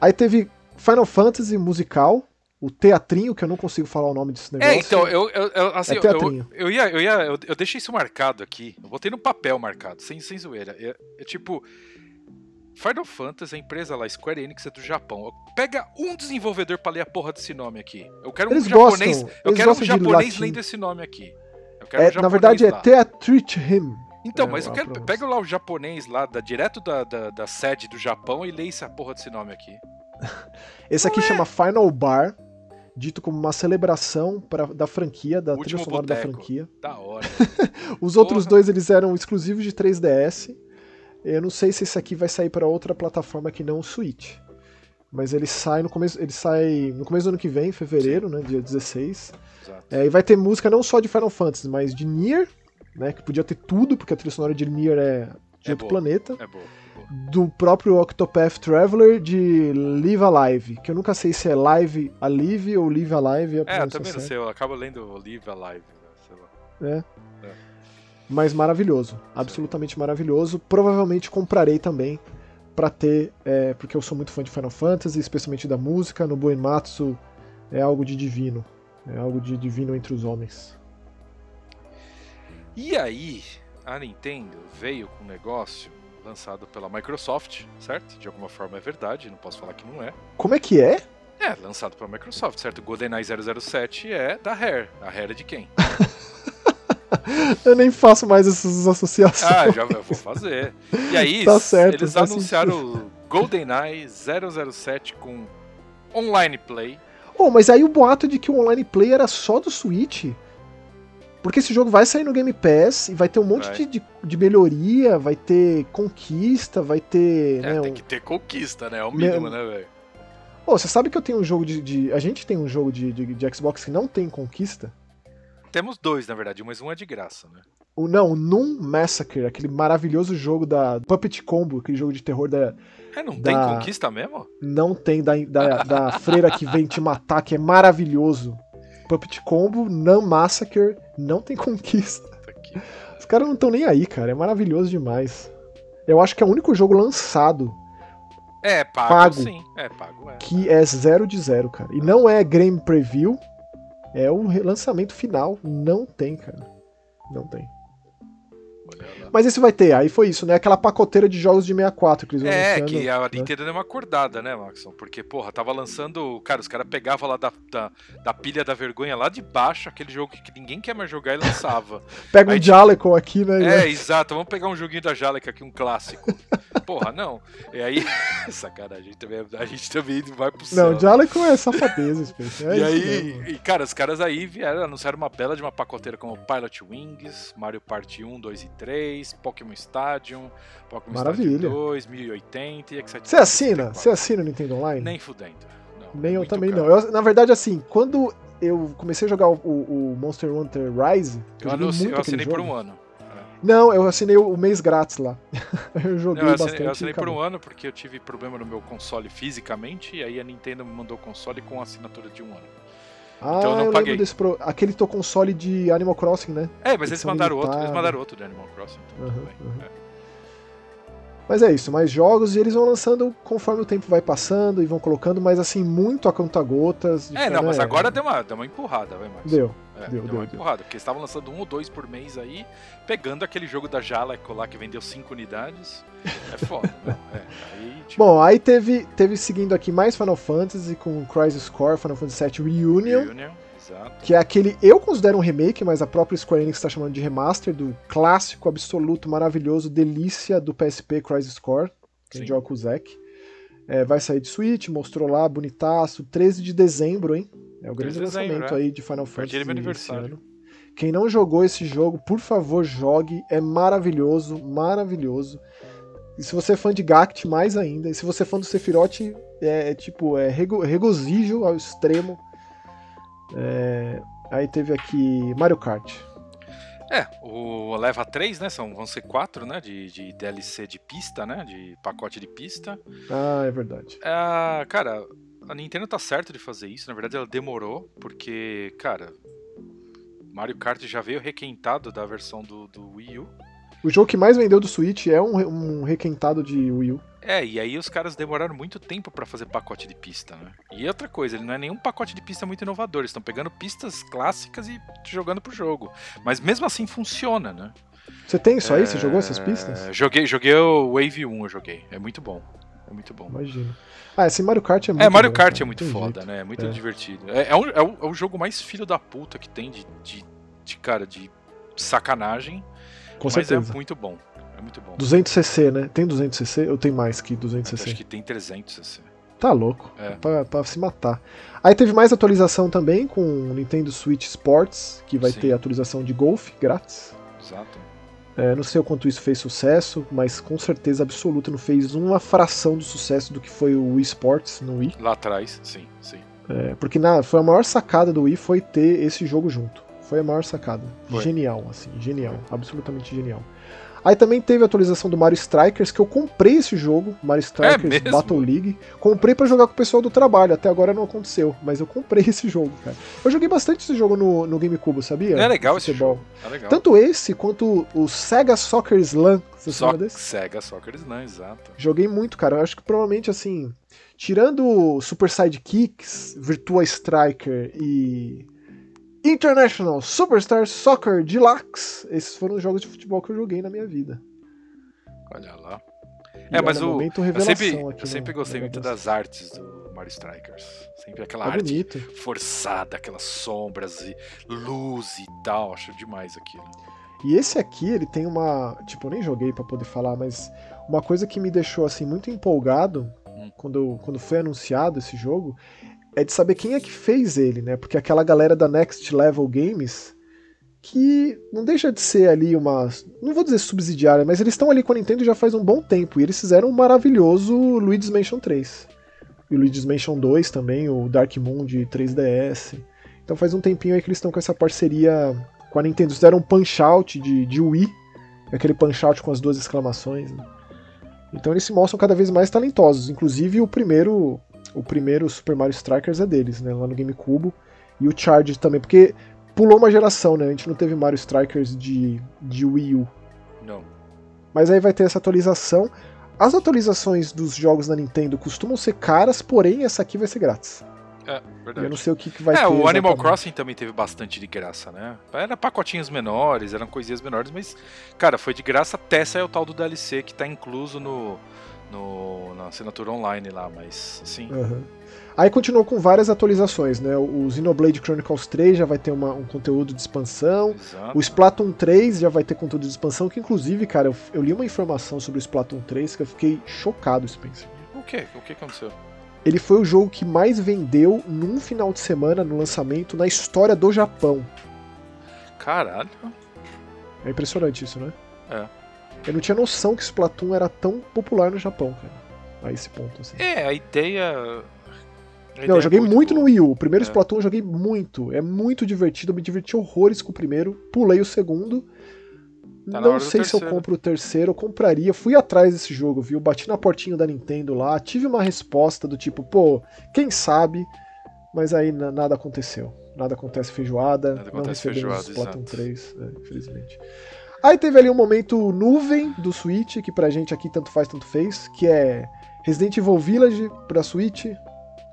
Aí teve Final Fantasy musical, o teatrinho, que eu não consigo falar o nome desse negócio. É, então, eu, eu, eu, assim, É teatrinho. eu, ia, eu ia, eu, eu deixei isso marcado aqui. Eu botei no papel marcado, sem, sem zoeira. É, é tipo, Final Fantasy, a empresa lá, Square Enix, é do Japão. Pega um desenvolvedor pra ler a porra desse nome aqui. Eu quero Eles um japonês, gostam, eu quero um japonês lendo esse nome aqui. É, um na verdade é lá. Teatrich Him. Então, é, mas eu quero. Pega lá o japonês lá, da, direto da, da, da sede do Japão e lê essa porra desse nome aqui. *laughs* Esse aqui Não é. chama Final Bar, dito como uma celebração pra, da franquia, da Último trilha sonora da boteco. franquia. Da hora. *laughs* Os outros Porra. dois eles eram exclusivos de 3DS. Eu não sei se esse aqui vai sair para outra plataforma que não o Switch. Mas ele sai no começo, ele sai no começo do ano que vem, em fevereiro, né, dia 16. Exato. É, e vai ter música não só de Final Fantasy, mas de Nier, né, que podia ter tudo, porque a trilha sonora de Nier é de É outro boa. planeta. É boa. boa. Do próprio Octopath Traveler de Live Alive, que eu nunca sei se é Live Alive ou Live Alive. a É, eu também não sei, eu acabo lendo Live Alive, né, sei lá. É. Mas maravilhoso, absolutamente maravilhoso. Provavelmente comprarei também pra ter, é, porque eu sou muito fã de Final Fantasy, especialmente da música. No Buematsu é algo de divino, é algo de divino entre os homens. E aí, a Nintendo veio com um negócio lançado pela Microsoft, certo? De alguma forma é verdade, não posso falar que não é. Como é que é? É, lançado pela Microsoft, certo? GoldenEye 007 é da Rare. A Rare é de quem? *laughs* *laughs* Eu nem faço mais essas associações. Ah, já eu vou fazer. E aí, Tá certo, eles anunciaram o GoldenEye 007 com online play. Oh, mas aí o boato de que o online play era só do Switch. Porque esse jogo vai sair no Game Pass e vai ter um monte de, de, de melhoria, vai ter conquista, vai ter. É, né, tem um- que ter conquista, né? É o Me- mínimo, né, velho? Pô, você sabe que eu tenho um jogo de. de- a gente tem um jogo de, de, de Xbox que não tem conquista? Temos dois, na verdade, mas um é de graça, né? O, não, o Noom Massacre, aquele maravilhoso jogo da Puppet Combo, aquele jogo de terror da. É, não Da- tem conquista mesmo? Não tem da, da, da freira que vem te matar, que é maravilhoso. Puppet Combo, Noom Massacre, não tem conquista. Os caras não estão nem aí, cara. É maravilhoso demais. Eu acho que é o único jogo lançado É, pago, Pago. sim. É, pago, é. que é zero de zero, cara. E não é Game Preview, é o lançamento final. Não tem, cara. Não tem. Mas esse vai ter, aí foi isso, né? Aquela pacoteira de jogos de 64 que eles vão É, que a né? Nintendo deu uma acordada, né, Maxon? Porque, porra, tava lançando. Cara, os caras pegavam lá da, da, da pilha da vergonha lá de baixo, aquele jogo que ninguém quer mais jogar e lançava. *laughs* Pega um aí, Jaleco aqui, né? é, exato, vamos pegar um joguinho da Jalek aqui, um clássico. *laughs* Porra, não. E aí. *laughs* Sacanagem, a gente também, a gente também vai pro céu. Não, Jaleco é safadeza. É e aí, mesmo. e, cara, os caras aí vieram, anunciaram uma bela de uma pacoteira como Pilot Wings, Mario Party 1, 2 e 3, Pokémon Stadium, Pokémon Maravilha. Stadium 2, 1080 e etc. Você assina? Você assina o Nintendo Online? Nem fudendo. Não, Nem eu também caro. não. Eu, na verdade, assim, quando eu comecei a jogar o, o- Monster Hunter Rise, Eu, joguei anunci- muito eu assinei por um ano. Não, eu assinei o mês grátis lá. *laughs* eu joguei Não, eu assinei, bastante. eu assinei por um ano porque eu tive problema no meu console fisicamente e aí a Nintendo me mandou o console com assinatura de um ano. Ah, Então eu não eu paguei. lembro desse pro... aquele teu console de Animal Crossing, né? É, mas eles mandaram outro, eles mandaram outro do Animal Crossing, então tudo Aham, bem. aham. É. Mas é isso, mais jogos e eles vão lançando conforme o tempo vai passando e vão colocando, mas assim, muito a conta-gotas. É, não, mas agora deu uma, deu uma empurrada, vai mais. Deu. É, deu, deu, uma deu. empurrada, porque eles estavam lançando um ou dois por mês aí, pegando aquele jogo da Jaleco lá que vendeu cinco unidades. É foda, *laughs* né? É, aí, tipo, Bom, aí teve, teve seguindo aqui mais Final Fantasy com Crisis Core, Final Fantasy VII Reunion, Reunion, exato. que é aquele, eu considero um remake, mas a própria Square Enix está chamando de remaster do clássico, absoluto, maravilhoso, delícia do PSP Crisis Core, que a gente Sim. joga com o Zack. É, vai sair de Switch, mostrou lá, bonitaço, 13 de dezembro, hein? É o grande 13 de dezembro, lançamento é. aí de Final Fantasy. meu aniversário. Quem não jogou esse jogo, por favor, jogue. É maravilhoso, maravilhoso. E se você é fã de Gact, mais ainda. E se você é fã do Sephiroth, é, é tipo, é rego- regozijo ao extremo. É, aí teve aqui Mario Kart. É, o Leva 3, né? São, vão ser quatro, né? De, de DLC de pista, né? De pacote de pista. Ah, é verdade. É, cara, a Nintendo tá certo de fazer isso. Na verdade, ela demorou, porque, cara, Mario Kart já veio requentado da versão do, do Wii U. O jogo que mais vendeu do Switch é um, um requentado de Wii U. É, e aí os caras demoraram muito tempo pra fazer pacote de pista, né? E outra coisa, ele não é nenhum pacote de pista muito inovador. Eles estão pegando pistas clássicas e jogando pro jogo. Mas mesmo assim funciona, né? Você tem isso aí? Você É, jogou essas pistas? Joguei, joguei o Wave 1, eu joguei. É muito bom. É muito bom. Imagino. Ah, esse Mario Kart é muito É, Mario bom, Kart cara, é muito não tem foda, jeito. né? É muito É. divertido. É, é, um- é o, é o jogo mais filho da puta que tem de, de, de, cara, de sacanagem. Com mas certeza. é muito bom. É muito bom. 200cc, né? Tem 200cc? Eu tenho mais que Acho 200cc. que tem 300 assim. Tá louco. É. Pra, pra se matar. Aí teve mais atualização também com o Nintendo Switch Sports, que vai Sim. ter atualização de golfe grátis. Exato. É, não sei o quanto isso fez sucesso, mas com certeza absoluta não fez uma fração do sucesso do que foi o Wii Sports no Wii. Lá atrás, sim, sim. É, porque na, foi a maior sacada do Wii foi ter esse jogo junto. Foi a maior sacada. Foi. Genial, assim, genial. Absolutamente genial. Aí também teve a atualização do Mario Strikers, que eu comprei esse jogo, Mario Strikers mesmo? Battle League. Comprei pra jogar com o pessoal do trabalho, até agora não aconteceu, mas eu comprei *laughs* esse jogo, cara. Eu joguei bastante esse jogo no, no GameCube, sabia? É legal esse jogo. É legal. Tanto esse quanto o Sega Soccer Slam. Você lembra desse? Sega Soccer Slam, exato. Joguei muito, cara. Eu acho que provavelmente, assim, tirando o Super Sidekicks, Virtua Striker e International Superstar Soccer Deluxe, esses foram os jogos de futebol que eu joguei na minha vida. Olha lá. E É, mas o. Eu sempre, eu sempre no gostei muito das artes do Mario Strikers. Sempre aquela Tá arte bonito. forçada, aquelas sombras e luz e tal. Acho demais aquilo. E esse aqui, ele tem uma. Tipo, eu nem joguei pra poder falar, mas uma coisa que me deixou assim muito empolgado Hum. quando, quando foi anunciado esse jogo é de saber quem é que fez ele, né? Porque aquela galera da Next Level Games que não deixa de ser ali uma. Não vou dizer subsidiária, mas eles estão ali com a Nintendo já faz um bom tempo. E eles fizeram um maravilhoso Luigi's Mansion 3. E o Luigi's Mansion 2 também, o Dark Moon de 3DS. Então faz um tempinho aí que eles estão com essa parceria com a Nintendo. Fizeram um Punch Out de, de Wii, aquele Punch Out com as duas exclamações. né? Então eles se mostram cada vez mais talentosos. Inclusive o primeiro, o primeiro Super Mario Strikers é deles, né? Lá no GameCube. E o Charge também, porque pulou uma geração, né? A gente não teve Mario Strikers de, de Wii U. Não. Mas aí vai ter essa atualização. As atualizações dos jogos da Nintendo costumam ser caras, porém essa aqui vai ser grátis. É, E eu verdade. não sei o que, que vai é, ter. o Animal. Crossing também teve bastante de graça, né? Era pacotinhos menores, eram coisinhas menores, mas, cara, foi de graça até sair o tal do DLC que tá incluso no, no na assinatura online lá, mas, assim, Aham. Aí continuou com várias atualizações, né? O Xenoblade Chronicles 3 já vai ter uma- um conteúdo de expansão. exato. O Splatoon 3 já vai ter conteúdo de expansão, que inclusive, cara, eu, eu li uma informação sobre o Splatoon 3 que eu fiquei chocado, Spencer. O que? O que aconteceu? Ele foi o jogo que mais vendeu num final de semana no lançamento na história do Japão. Caralho. É impressionante isso, né? É. Eu não tinha noção que Splatoon era tão popular no Japão, cara. A esse ponto, assim. É, a ideia. a Não, ideia eu joguei é muito no boa. Wii U. O primeiro É. Splatoon eu joguei muito. É muito divertido. Eu me diverti horrores com o primeiro. Pulei o segundo. Tá não sei se eu compro o terceiro. Eu compraria. Fui atrás desse jogo, viu? Bati na portinha da Nintendo lá. Tive uma resposta do tipo, pô, quem sabe? Mas aí na- nada aconteceu. Nada acontece feijoada. Nada não acontece recebemos feijoada, Splatoon exato. 3, é, infelizmente. Aí teve ali um momento nuvem do Switch, que pra gente aqui tanto faz, tanto fez, que é Resident Evil Village pra Switch,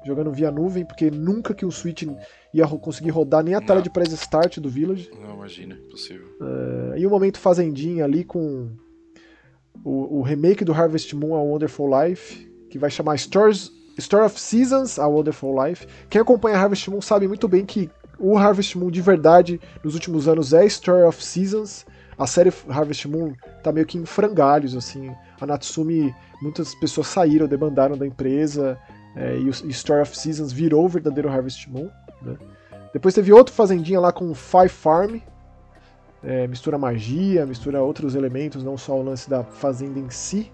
jogando via nuvem, porque nunca que o Switch ia conseguir rodar nem a tela de press start do Village. Não, imagina, impossível. Uh, e o momento Fazendinha ali com o, o remake do Harvest Moon A Wonderful Life, que vai chamar Stores, Store of Seasons A Wonderful Life. Quem acompanha Harvest Moon sabe muito bem que o Harvest Moon de verdade nos últimos anos é Store of Seasons. A série Harvest Moon tá meio que em frangalhos, assim. A Natsumi, muitas pessoas saíram, debandaram da empresa, é, e o Store of Seasons virou o verdadeiro Harvest Moon. Né? Depois teve outro Fazendinha lá com Five Farm, é, mistura magia, mistura outros elementos, não só o lance da fazenda em si.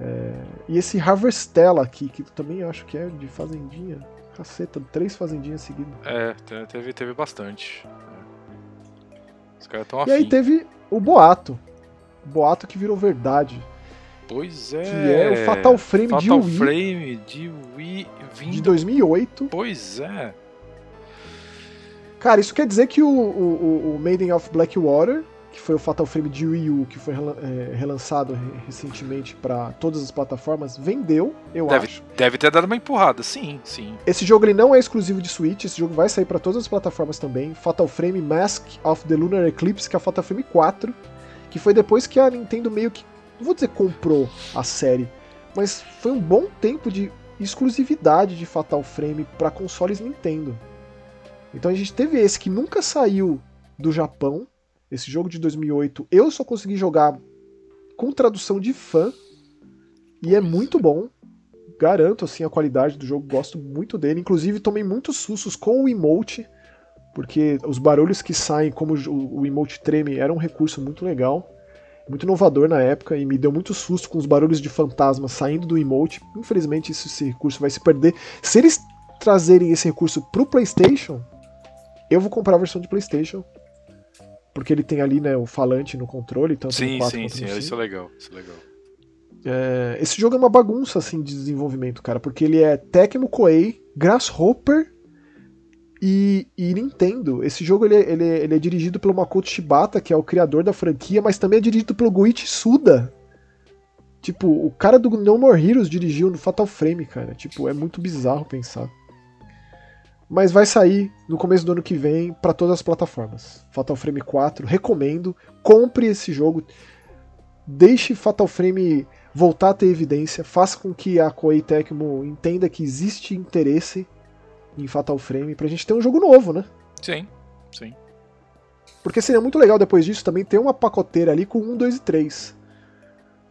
É, e esse Harvestella aqui, que também acho que é de fazendinha. Caceta, três fazendinhas seguidas. É, te- teve, teve bastante. Os caras tão E aí afim. teve o boato. O boato que virou verdade. Pois é. Que é o Fatal Frame de Fatal Wii Frame de Wii vindo. de 2008. Pois é. Cara, isso quer dizer que o, o, o Maiden of Blackwater, que foi o Fatal Frame de Wii U, que foi é, relançado re- recentemente para todas as plataformas, vendeu, eu Deve, acho. deve ter dado uma empurrada, sim, sim. Esse jogo ele não é exclusivo de Switch, esse jogo vai sair para todas as plataformas também. Fatal Frame Mask of the Lunar Eclipse, que é a Fatal Frame 4, que foi depois que a Nintendo meio que, não vou dizer comprou a série, mas foi um bom tempo de exclusividade de Fatal Frame para consoles Nintendo. Então a gente teve esse que nunca saiu do Japão, esse jogo de 2008. Eu só consegui jogar com tradução de fã e é muito bom garanto assim a qualidade do jogo, gosto muito dele. Inclusive tomei muitos sustos com o emote, porque os barulhos que saem como o emote treme era um recurso muito legal, muito inovador na época e me deu muito susto com os barulhos de fantasma saindo do emote. Infelizmente esse recurso vai se perder. Se eles trazerem esse recurso pro PlayStation, eu vou comprar a versão de PlayStation. Porque ele tem ali, né, o falante no controle, tanto no Sim, 4 sim, quanto sim. no 5. Isso é legal. Isso é legal. É, esse jogo é uma bagunça assim de desenvolvimento, cara, porque ele é Tecmo Koei, Grasshopper e, e Nintendo. Esse jogo ele, é- ele, é- ele é dirigido pelo Makoto Shibata, que é o criador da franquia, mas também é dirigido pelo Goichi Suda. Tipo, o cara do No More Heroes dirigiu no Fatal Frame, cara. Tipo, é muito bizarro pensar. Mas vai sair no começo do ano que vem pra todas as plataformas. Fatal Frame 4, recomendo. Compre esse jogo. Deixe Fatal Frame voltar a ter evidência. Faça com que a Koei Tecmo entenda que existe interesse em Fatal Frame pra gente ter um jogo novo, né? Sim, sim. Porque seria muito legal depois disso também ter uma pacoteira ali com 1, 2 e 3.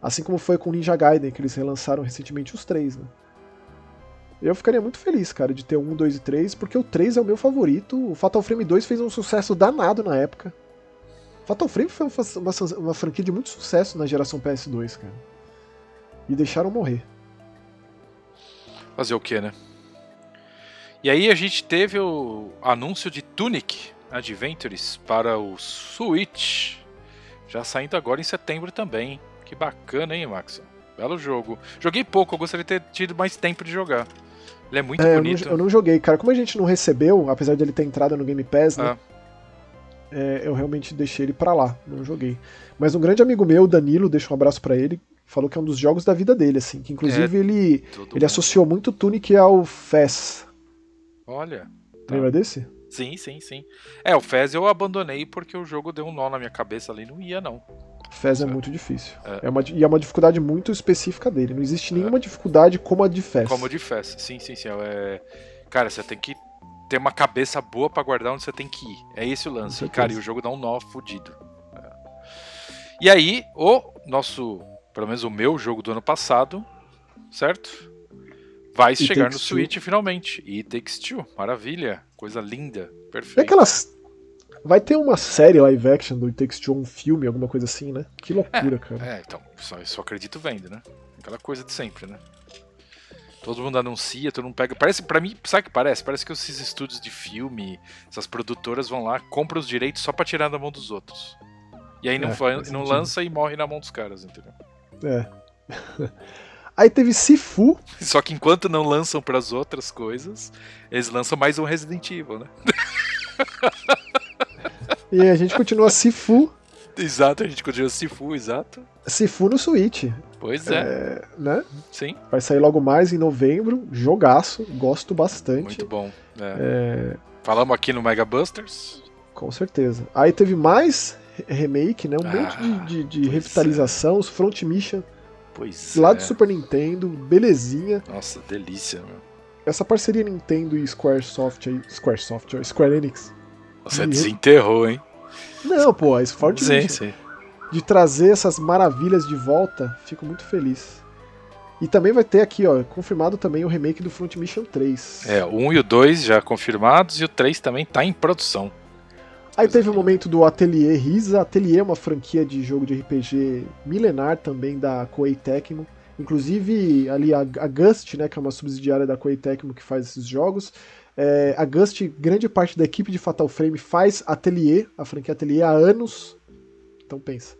Assim como foi com Ninja Gaiden, que eles relançaram recentemente os três, né? Eu ficaria muito feliz, cara, de ter 1, 2 e 3, porque o 3 é o meu favorito. O Fatal Frame 2 fez um sucesso danado na época. Fatal Frame foi uma, uma- uma franquia de muito sucesso na geração PS2, cara. E deixaram morrer. Fazer o que, né? E aí a gente teve o anúncio de Tunic Adventures para o Switch. Já saindo agora em setembro também. Que bacana, hein, Max? Belo jogo. Joguei pouco, eu gostaria de ter tido mais tempo de jogar. Ele é muito É, eu não, bonito. eu não joguei, cara. Como a gente não recebeu, apesar de ele ter entrado no Game Pass, né? Ah. é, eu realmente deixei ele pra lá, não joguei. Mas um grande amigo meu, Danilo, deixa um abraço pra ele, falou que é um dos jogos da vida dele, assim. Que inclusive ele, Todo ele mundo. associou muito o Tunic ao Fez. Olha. Tá. Lembra desse? Sim, sim, sim. É, o Fez eu abandonei porque o jogo deu um nó na minha cabeça ali, não ia não. Fez é É. muito difícil. É. É. uma, e é uma dificuldade muito específica dele. Não existe nenhuma dificuldade como a de Fez. Como o de Fez. Sim, sim, sim. É... Cara, você tem que ter uma cabeça boa pra guardar onde você tem que ir. É esse o lance. E, cara, e o jogo dá um nó fudido. É. E aí, o nosso, pelo menos o meu jogo do ano passado, certo? Vai It chegar no Takes Two. Switch finalmente. E Takes Two. Maravilha. Coisa linda. É Perfeito. aquelas. Vai ter uma série live action do It Takes Two, um filme, alguma coisa assim, né? Que loucura, cara. É, então, só, só acredito vendo, né? Aquela coisa de sempre, né? Todo mundo anuncia, todo mundo pega. Parece, pra mim, sabe o que parece? Parece que esses estúdios de filme, essas produtoras vão lá, compram os direitos só pra tirar da mão dos outros. E aí não, É, fa- faz não lança e morre na mão dos caras, entendeu? É. *laughs* Aí teve Sifu, Só que enquanto não lançam pras outras coisas, eles lançam mais um Resident Evil, né? *laughs* e a gente continua Sifu, Exato, a gente continua Sifu, exato. Sifu no Switch. Pois é. é. Né? Sim. Vai sair logo mais em novembro. Jogaço, gosto bastante. Muito bom. É. É... Falamos aqui no Mega Busters. Com certeza. Aí teve mais remake, né? Um ah, monte de, de, de revitalização, é. os Front Mission. Pois lá é. do Super Nintendo, belezinha. Nossa, delícia, meu. Essa parceria Nintendo e Squaresoft aí. Squaresoft, Square Enix. Você desenterrou, hein? Não, pô, é Front sim. Sim. De trazer essas maravilhas de volta, fico muito feliz. E também vai ter aqui, ó, confirmado também o remake do Front Mission 3. É, o 1 e o 2 já confirmados e o 3 também tá em produção. Aí teve o momento do Atelier Risa. Atelier é uma franquia de jogo de RPG milenar também da Koei Tecmo. Inclusive, ali a, a Gust, né, que é uma subsidiária da Koei Tecmo que faz esses jogos. É, a Gust, grande parte da equipe de Fatal Frame faz Atelier, a franquia Atelier, há anos. Então pensa.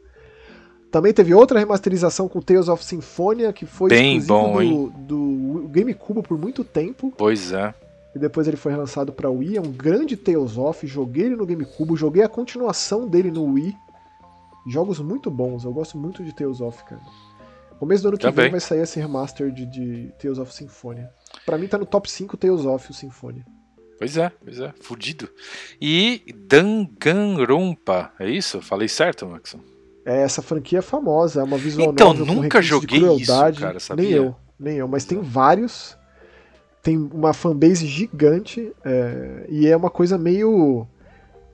Também teve outra remasterização com Tales of Symphonia, que foi Bem exclusivo bom, do, do GameCube por muito tempo. Pois é e depois ele foi relançado para Wii. É um grande Tales of, joguei ele no GameCube, joguei a continuação dele no Wii. Jogos muito bons, eu gosto muito de Tales of, cara. Começo do ano que Também. vem vai sair esse remaster de, de Tales of Symphonia. Pra mim tá no top 5 Tales of o Symphonia. Pois é, pois é, fudido. E Danganronpa, é isso? Falei certo, Maxon? É, essa franquia é famosa, é uma visual então, novel nunca joguei isso, cara, sabia? Nem eu, nem eu, mas tem vários tem uma fanbase gigante é, e é uma coisa meio.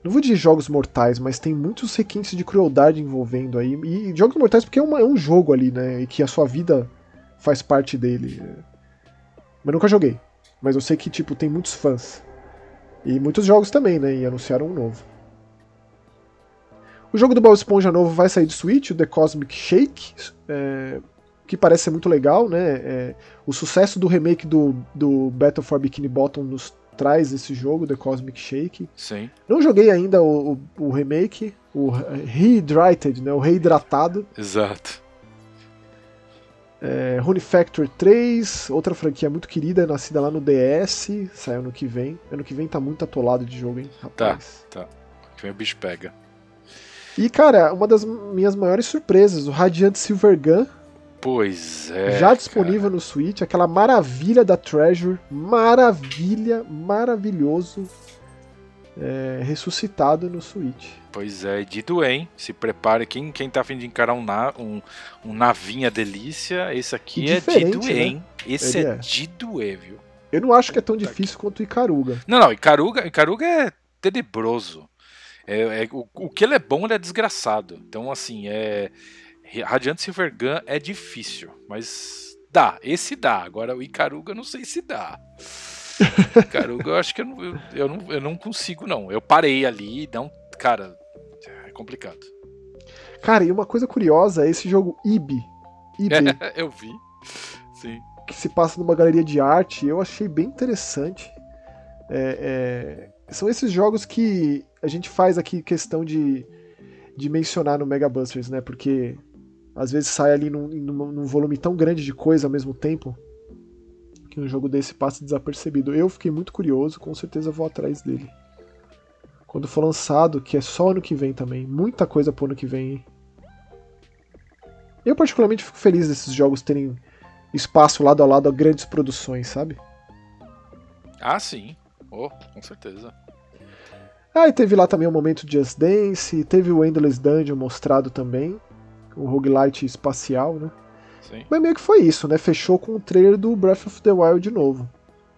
Não vou dizer jogos mortais, mas tem muitos requintes de crueldade envolvendo aí. E jogos mortais porque é, uma, é um jogo ali, né? E que a sua vida faz parte dele. Mas nunca joguei. Mas eu sei que, tipo, tem muitos fãs. E muitos jogos também, né? E anunciaram um novo. O jogo do Bob Esponja novo vai sair de Switch, o The Cosmic Shake. É, que parece ser muito legal, né? É, o sucesso do remake do, do Battle for Bikini Bottom nos traz esse jogo, The Cosmic Shake. Sim. Não joguei ainda o, o, o remake, o Rehydrated, né? O reidratado. Exato. É, Rune Factor 3, outra franquia muito querida, nascida lá no DS, sai ano que vem. Ano que vem tá muito atolado de jogo, hein, rapaz. Tá, tá. Que vem o bicho pega. E, cara, uma das minhas maiores surpresas, o Radiant Silver Gun, Pois é. Já disponível cara. no Switch, aquela maravilha da Treasure. Maravilha, maravilhoso. É, ressuscitado no Switch. Pois é, de doer, Se prepare. Quem, quem tá afim de encarar um, na, um, um navinha delícia, esse aqui é de doer, né? Esse é, é, de doer, viu? Eu não acho que é tão difícil quanto o Icaruga. Não, não, Icaruga, Icaruga é tenebroso. É, é, o, o que ele é bom, ele é desgraçado. Então, assim, é Radiant Silver Gun é difícil, mas dá. Esse dá. Agora o Icaruga eu não sei se dá. *laughs* Icaruga eu acho que eu não, eu, eu, não, eu não consigo, não. Eu parei ali, não. Cara, é complicado. Cara, e uma coisa curiosa é esse jogo IB. IB. É, *laughs* eu vi. Sim. Que se passa numa galeria de arte. Eu achei bem interessante. É, é, são esses jogos que a gente faz aqui questão de, de mencionar no Mega Busters, né? Porque às vezes sai ali num, num, num, volume tão grande de coisa ao mesmo tempo que um jogo desse passa desapercebido. Eu fiquei muito curioso, com certeza vou atrás dele. Quando for lançado, que é só ano que vem também, muita coisa pro ano que vem. Hein? Eu particularmente fico feliz desses jogos terem espaço lado a lado a grandes produções, sabe? Ah, sim. Oh, com certeza. Ah, e teve lá também o momento Just Dance, teve o Endless Dungeon mostrado também o roguelite espacial, né? Sim. Mas meio que foi isso, né? Fechou com o trailer do Breath of the Wild de novo.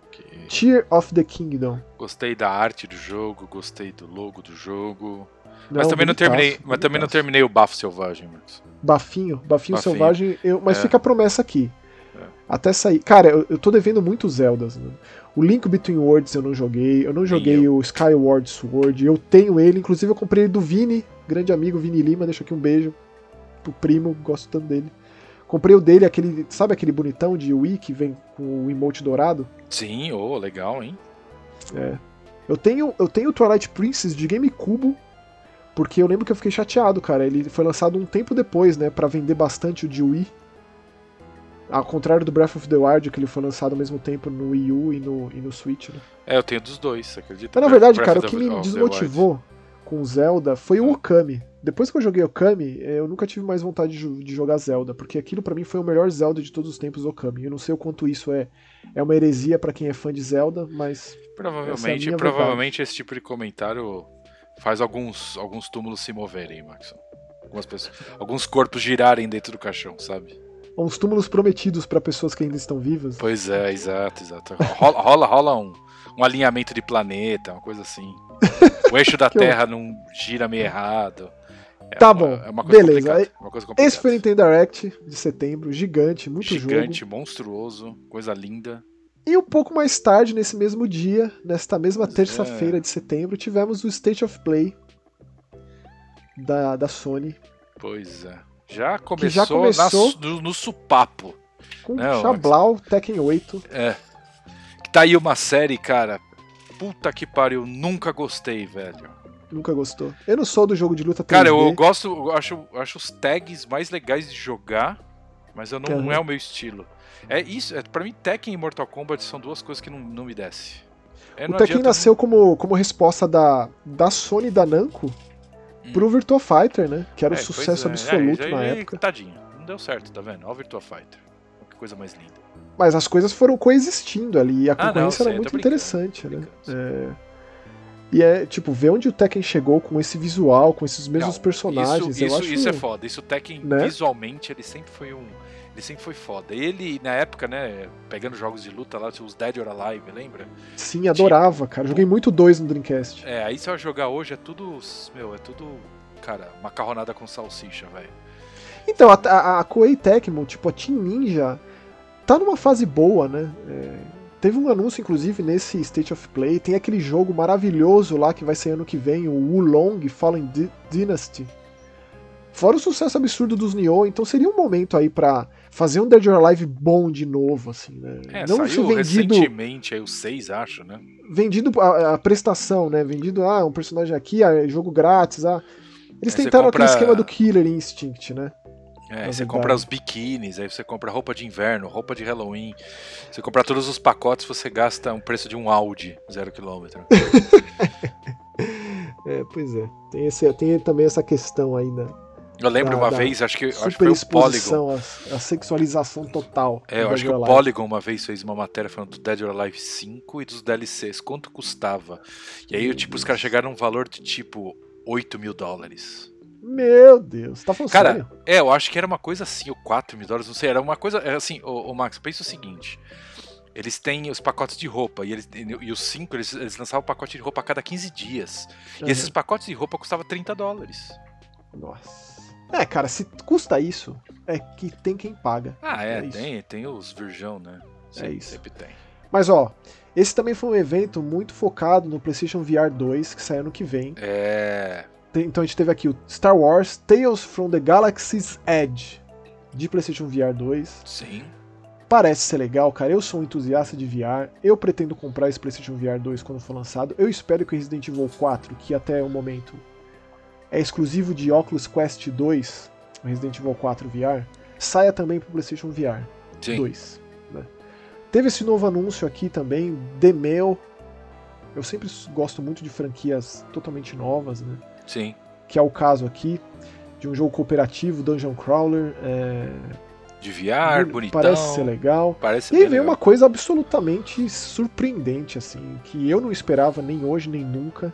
Okay. Tear of the Kingdom. Gostei da arte do jogo, gostei do logo do jogo. Não, mas também não terminei, mas também não terminei o bafo selvagem, Marcos. Bafinho, bafinho, bafinho. selvagem, eu, mas é. fica a promessa aqui. É. Até sair. Cara, eu, eu tô devendo muitos Zeldas, né? O Link Between Worlds eu não joguei, eu não joguei eu. o Skyward Sword, eu tenho ele, inclusive eu comprei ele do Vini, grande amigo Vini Lima, deixa aqui um beijo o primo, gosto tanto dele. Comprei o dele, aquele, sabe aquele bonitão de Wii que vem com o emote dourado? Sim, oh, legal, hein? É. Eu tenho, eu tenho o Twilight Princess de GameCube, porque eu lembro que eu fiquei chateado, cara. Ele foi lançado um tempo depois, né, para vender bastante o de Wii. Ao contrário do Breath of the Wild, que ele foi lançado ao mesmo tempo no Wii U e no, e no Switch, né? É, eu tenho dos dois, acredita? Mas na verdade, Breath cara, o que me desmotivou com Zelda foi o Okami. Depois que eu joguei Okami, eu nunca tive mais vontade de, de jogar Zelda, porque aquilo para mim foi o melhor Zelda de todos os tempos, Okami. Eu não sei o quanto isso é, é uma heresia para quem é fã de Zelda, mas. Provavelmente, é provavelmente esse tipo de comentário faz alguns, alguns túmulos se moverem, Maxon. Algumas pessoas, alguns corpos girarem dentro do caixão, sabe? Uns túmulos prometidos para pessoas que ainda estão vivas. Pois é, exato, exato. Rola, rola, rola um, um alinhamento de planeta, uma coisa assim. *laughs* O eixo da *laughs* Terra não gira meio errado. É tá uma, bom, é uma beleza. Uma Esse foi o Nintendo Direct de setembro, gigante, muito gigante, jogo. Gigante, monstruoso, coisa linda. E um pouco mais tarde, nesse mesmo dia, nesta mesma terça-feira é. de setembro, tivemos o State of Play da, da Sony. Pois é. Já começou, já começou na, no, no, supapo. Com Xablau, Tekken 8. É. Tá aí uma série, cara. Puta que pariu, nunca gostei, velho. Nunca gostou. Eu não sou do jogo de luta 3D. Cara, eu gosto, eu acho, acho os tags mais legais de jogar, mas eu não, uhum. não é o meu estilo. É isso, é, pra mim Tekken e Mortal Kombat são duas coisas que não, não me desce. É, o Tekken nasceu como, como resposta da, da Sony e da Namco hum. pro Virtua Fighter, né? Que era um é, sucesso é. absoluto é, na época. Tadinho, não deu certo, tá vendo? Olha o Virtua Fighter. Que coisa mais linda. Mas as coisas foram coexistindo ali e a concorrência ah, não, era muito interessante, né? É... E é, tipo, ver onde o Tekken chegou com esse visual, com esses mesmos não, personagens. Isso, isso, acho, isso é foda. Isso o Tekken, né? visualmente, ele sempre foi um ele sempre foi foda. Ele, na época, né, pegando jogos de luta lá, os Dead or Alive, lembra? Sim, adorava, cara. Joguei muito dois no Dreamcast. É, aí você vai jogar hoje, é tudo. Meu, é tudo. Cara, macarronada com salsicha, velho. Então, a, a, a Koei Tecmo, tipo, a Team Ninja, tá numa fase boa, né? É, teve um anúncio, inclusive, nesse State of Play. Tem aquele jogo maravilhoso lá que vai sair ano que vem, o Wulong Fallen Dynasty. Fora o sucesso absurdo dos Nioh, então seria um momento aí para fazer um Dead or Alive bom de novo, assim, né? É, não saiu vendido, recentemente, aí o 6, acho, né? Vendido a, a, prestação, né? Vendido, ah, um personagem aqui, ah, jogo grátis, ah. Eles é, tentaram compra... aquele esquema do Killer Instinct, né? É, você compra os biquínis, aí você compra roupa de inverno, roupa de Halloween. Você compra todos os pacotes, você gasta um preço de um Audi zero quilômetro. *laughs* é, pois é. Tem, esse, tem também essa questão aí, né? Eu lembro da, uma vez, acho que, acho que foi o Polygon. A, a sexualização total. É, eu acho que o Polygon uma vez fez uma matéria falando do Dead or Alive 5 e dos DLCs, quanto custava. E aí, tipo, os caras chegaram a um valor de tipo 8 mil dólares. Meu Deus, tá falando Cara, sério? é, eu acho que era uma coisa assim, ou 4 mil dólares, não sei, era uma coisa, é assim, o, Max, pensa o seguinte, eles têm os pacotes de roupa, e, eles, e os 5, eles, eles lançavam pacote de roupa a cada 15 dias, uhum. e esses pacotes de roupa custavam 30 dólares. Nossa. É, cara, se custa isso, é que tem quem paga. Ah, é, é tem, tem os virgão, né? Sim, é isso. Sempre tem. Mas ó, esse também foi um evento muito focado no PlayStation VR 2, que sai ano que vem. É. Então a gente teve aqui o Star Wars Tales from the Galaxy's Edge de PlayStation VR 2. Sim. Parece ser legal, cara. Eu sou um entusiasta de VR. Eu pretendo comprar esse PlayStation VR 2 quando for lançado. Eu espero que o Resident Evil 4, que até o momento é exclusivo de Oculus Quest 2, Resident Evil 4 VR, saia também para o PlayStation VR Sim. 2. Né? Teve esse novo anúncio aqui também, The Mail. Eu sempre gosto muito de franquias totalmente novas, né? Sim. Que é o caso aqui de um jogo cooperativo, Dungeon Crawler. É... De VR, bonitão. Parece ser legal. Parece e aí vem uma coisa absolutamente surpreendente, assim, que eu não esperava nem hoje nem nunca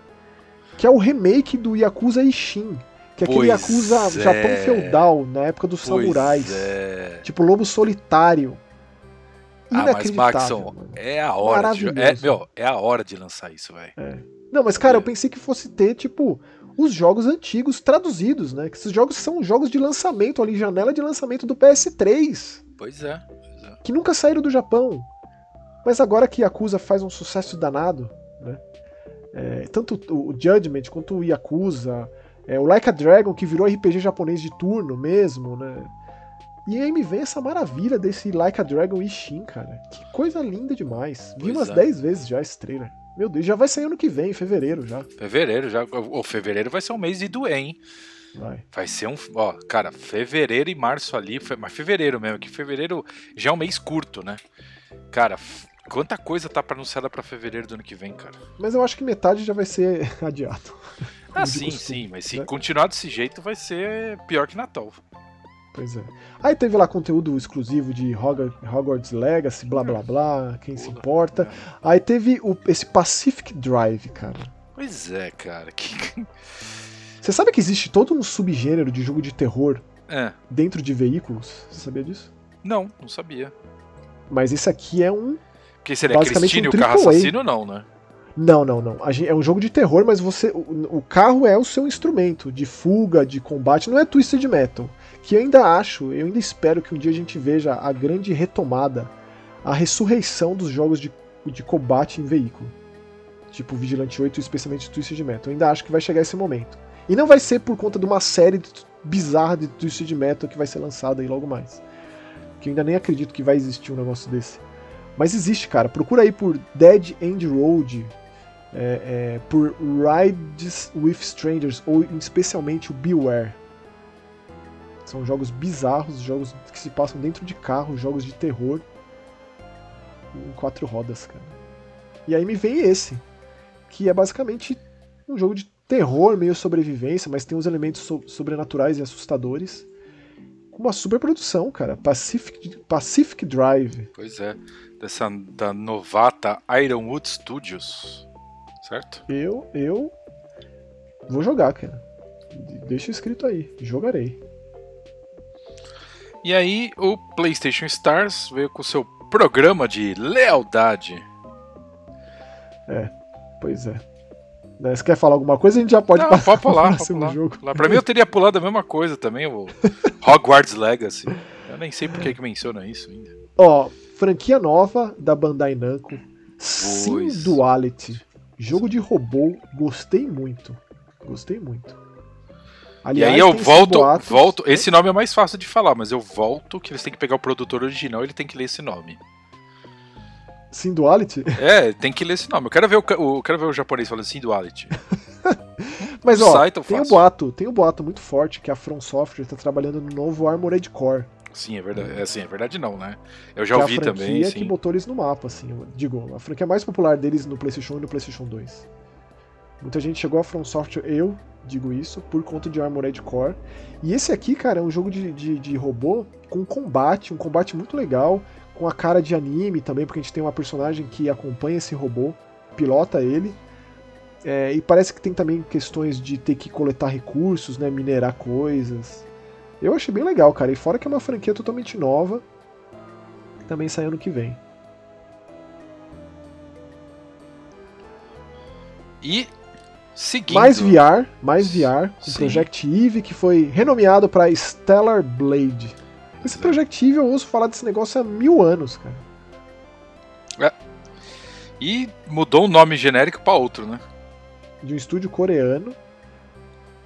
que é o remake do Yakuza Ishin. Que é aquele Yakuza é. Japão feudal, na época dos pois samurais. É. Tipo Lobo Solitário. Ah, mas Maxon, é a hora de, é, meu, é a hora de lançar isso, velho. É. Não, mas cara, eu pensei que fosse ter, tipo, os jogos antigos traduzidos, né? Que esses jogos são jogos de lançamento ali, janela de lançamento do PS3. Pois é, pois é. Que nunca saíram do Japão. Mas agora que Yakuza faz um sucesso danado, né? É, tanto o Judgment quanto o Yakuza, é, o Like a Dragon, que virou RPG japonês de turno mesmo, né? E aí me vem essa maravilha desse Like a Dragon Ishin, cara. Que coisa linda demais. Vi umas 10 é. vezes já esse trailer. Meu Deus, já vai sair ano que vem, em fevereiro já. Fevereiro, já. O fevereiro vai ser um mês de doer, hein? Vai. Vai ser um. Ó, cara, fevereiro e março ali. Mas fevereiro mesmo, que fevereiro já é um mês curto, né? Cara, Quanta coisa tá anunciada para fevereiro do ano que vem, cara. Mas eu acho que metade já vai ser *laughs* adiado. Ah, sim, costume, sim, mas se né? continuar desse jeito vai ser pior que Natal. Pois é. Aí teve lá conteúdo exclusivo de Hogwarts Legacy, blá blá blá, quem se importa. É. Aí teve o, esse Pacific Drive, cara. Pois é, cara. Que... *laughs* Você sabe que existe todo um subgênero de jogo de terror é. dentro de veículos? Você sabia disso? Não, não sabia. Mas esse aqui é um. Que seria Christine um o carro assassino, não, né? Não, não, não. É um jogo de terror, mas você. O, o, carro é o seu instrumento de fuga, de combate, não é Twisted Metal. Que ainda acho, eu ainda espero que um dia a gente veja a grande retomada, a ressurreição dos jogos de, de combate em veículo. Tipo Vigilante 8 especialmente Twisted Metal. Eu ainda acho que vai chegar esse momento. E não vai ser por conta de uma série bizarra de Twisted Metal que vai ser lançada aí logo mais. Que eu ainda nem acredito que vai existir um negócio desse. Mas existe, cara. Procura aí por Dead End Road, é, é, por Rides with Strangers, ou especialmente o Beware. São jogos bizarros, jogos que se passam dentro de carros, jogos de terror em quatro rodas, cara. E aí me vem esse, que é basicamente um jogo de terror, meio sobrevivência, mas tem uns elementos so sobrenaturais e assustadores. Com uma super produção, cara. Pacific, Pacific Drive. Pois é. Dessa da novata Ironwood Studios certo? Eu, eu vou jogar, cara. Deixa escrito aí, jogarei. E aí, o PlayStation Stars veio com seu programa de lealdade. É, pois é. Né, você quer falar alguma coisa? A gente já pode Não, passar pode *laughs* pular, pode pular. jogo. Pra mim, eu teria pulado a mesma coisa também, o *laughs* Hogwarts Legacy. Eu nem sei por que, que menciona isso ainda. Ó, franquia nova da Bandai Namco, Sim Duality. Jogo de robô, gostei muito. Gostei muito. Aliás, e aí eu volto, boatos... volto. Esse nome é mais fácil de falar, mas eu volto que eles têm que pegar o produtor original e ele tem que ler esse nome. Sinduality? É, tem que ler esse nome. Eu quero ver o, o quero ver o japonês falando Sinduality. *laughs* mas ó, tem um boato, tem um boato muito forte que a From Software está trabalhando no novo Armored Core. Sim, é verdade. É, assim, é verdade não, né? Eu já que ouvi é a também. Sim. que botou eles no mapa, assim. Digo, a franquia mais popular deles no PlayStation 1 e no PlayStation 2. Muita gente chegou a From Software, eu digo isso, por conta de Armored Core. E esse aqui, cara, é um jogo de, de, de robô com combate, um combate muito legal, com a cara de anime também, porque a gente tem uma personagem que acompanha esse robô, pilota ele. É, e parece que tem também questões de ter que coletar recursos, né, minerar coisas. Eu achei bem legal, cara. E fora que é uma franquia totalmente nova, que também sai ano que vem. E seguindo... Mais VR, mais VR, com Sim. Project Eve, que foi renomeado para Stellar Blade. Esse Project Eve eu ouço falar desse negócio há mil anos, cara. É. E mudou o nome genérico para outro, né? De um estúdio coreano.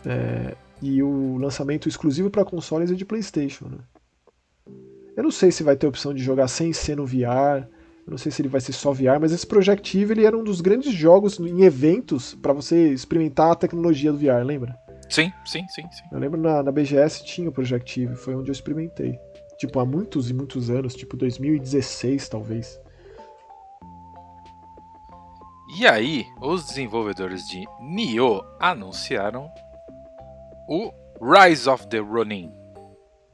É, e o lançamento exclusivo para consoles é de PlayStation. Né? Eu não sei se vai ter opção de jogar sem ser no VR. Eu não sei se ele vai ser só VR, mas esse Project Eve ele era um dos grandes jogos em eventos para você experimentar a tecnologia do VR, lembra? Sim, sim, sim, sim. Eu lembro na, na BGS tinha o Project Eve, foi onde eu experimentei. Tipo, há muitos e muitos anos, tipo 2016 talvez. E aí, os desenvolvedores de Nioh anunciaram o Rise of the Ronin.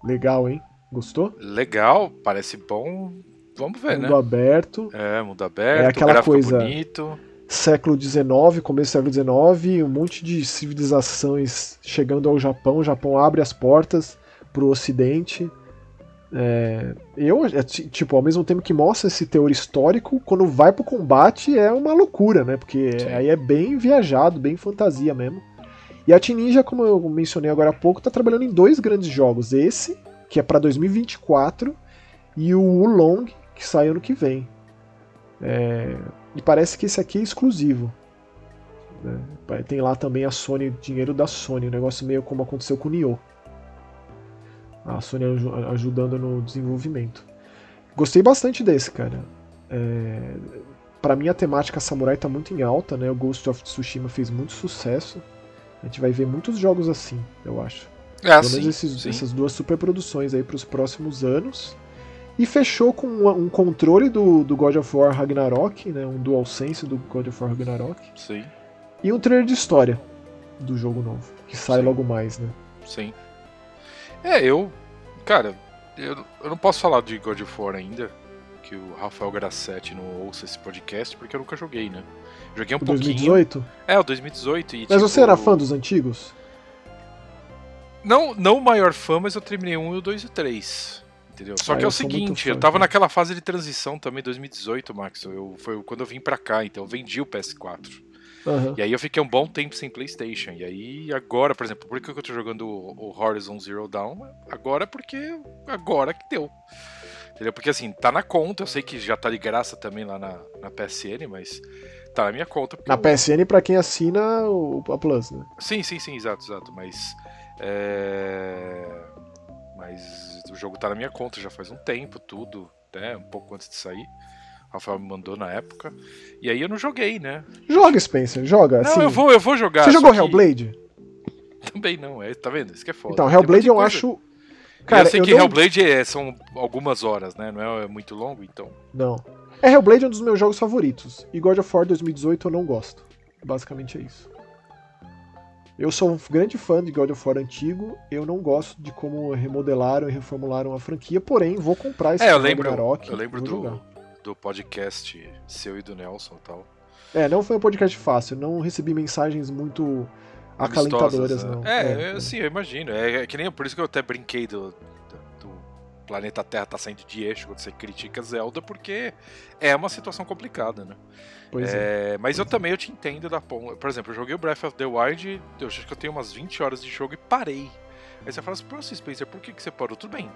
Legal, hein? Gostou? Legal, parece bom. Vamos ver, mundo né? Mundo aberto. É, mundo aberto, é aquela coisa bonito. Século XIX, começo do século XIX, um monte de civilizações chegando ao Japão. O Japão abre as portas pro Ocidente. É, eu, é, tipo, ao mesmo tempo que mostra esse teor histórico, quando vai pro combate é uma loucura, né? Porque Sim. aí é bem viajado, bem fantasia mesmo. E a Team Ninja, como eu mencionei agora há pouco, está trabalhando em dois grandes jogos. Esse, que é para 2024, e o Wulong, que sai ano que vem. É... E parece que esse aqui é exclusivo. Né? Tem lá também a Sony, dinheiro da Sony, um negócio meio como aconteceu com o Nioh. A Sony ajudando no desenvolvimento. Gostei bastante desse, cara. É... Para mim a temática samurai tá muito em alta, né? O Ghost of Tsushima fez muito sucesso. A gente vai ver muitos jogos assim, eu acho. É, Pelo menos esses, essas duas superproduções aí para os próximos anos. E fechou com um, um, controle do, do God of War Ragnarok, né, um DualSense do God of War Ragnarok. Sim. E um trailer de história. do jogo novo, que sai Sim. logo mais, né? Sim. É, eu. Cara, eu, eu não posso falar de God of War ainda, que o Rafael Grassetti não ouça esse podcast, porque eu nunca joguei, né? Joguei um O pouquinho. 2018. É, o 2018. E, Mas tipo, você era fã dos antigos? Não, não o maior fã, mas eu terminei um e o 2 e o 3. Entendeu? Só Ah, que é o seguinte, eu tava naquela fase de transição também, 2018, Max. Eu, foi quando eu vim pra cá, então eu vendi o PS4. Aham. E aí eu fiquei um bom tempo sem PlayStation. E aí agora, por exemplo, por que eu tô jogando o Horizon Zero Dawn? Agora porque agora que deu. Entendeu? Porque assim, tá na conta, eu sei que já tá de graça também lá na, na PSN, mas tá na minha conta. Na eu- PSN pra quem assina o, a Plus, né? Sim, sim, sim, exato, exato. Mas. É... Mas o jogo tá na minha conta já faz um tempo, tudo, né? Um pouco antes de sair. O Rafael me mandou na época. E aí eu não joguei, né? Joga, Spencer, joga. Não, assim, eu vou, eu vou jogar. Você jogou que- Hellblade? *laughs* Também não, é, tá vendo? Isso que é foda. Então, Hellblade eu acho. Cara, eu sei que dou- um Hellblade é- são algumas horas, né? Não é muito longo, então. Não. É Hellblade é um dos meus jogos favoritos. E God of War 2018 eu não gosto. Basicamente é isso. Eu sou um grande fã de God of War antigo. Eu não gosto de como remodelaram e reformularam a franquia. Porém, vou comprar esse É, eu lembro, Ragnarok, eu lembro do, do podcast seu e do Nelson e tal. É, não foi um podcast fácil. Não recebi mensagens muito acalentadoras, Amistosas, não. né? É, é, sim, eu imagino. É, é que nem por isso que eu até brinquei do planeta Terra tá saindo de eixo quando você critica Zelda, porque é uma situação complicada, né? Pois é. É, mas eu Pois é. também eu te entendo da ponta. Por exemplo, eu joguei o Breath of the Wild, eu acho que eu tenho umas 20 horas de jogo e parei. Aí você fala assim, pô, Spencer, por que, que você parou? Tudo bem,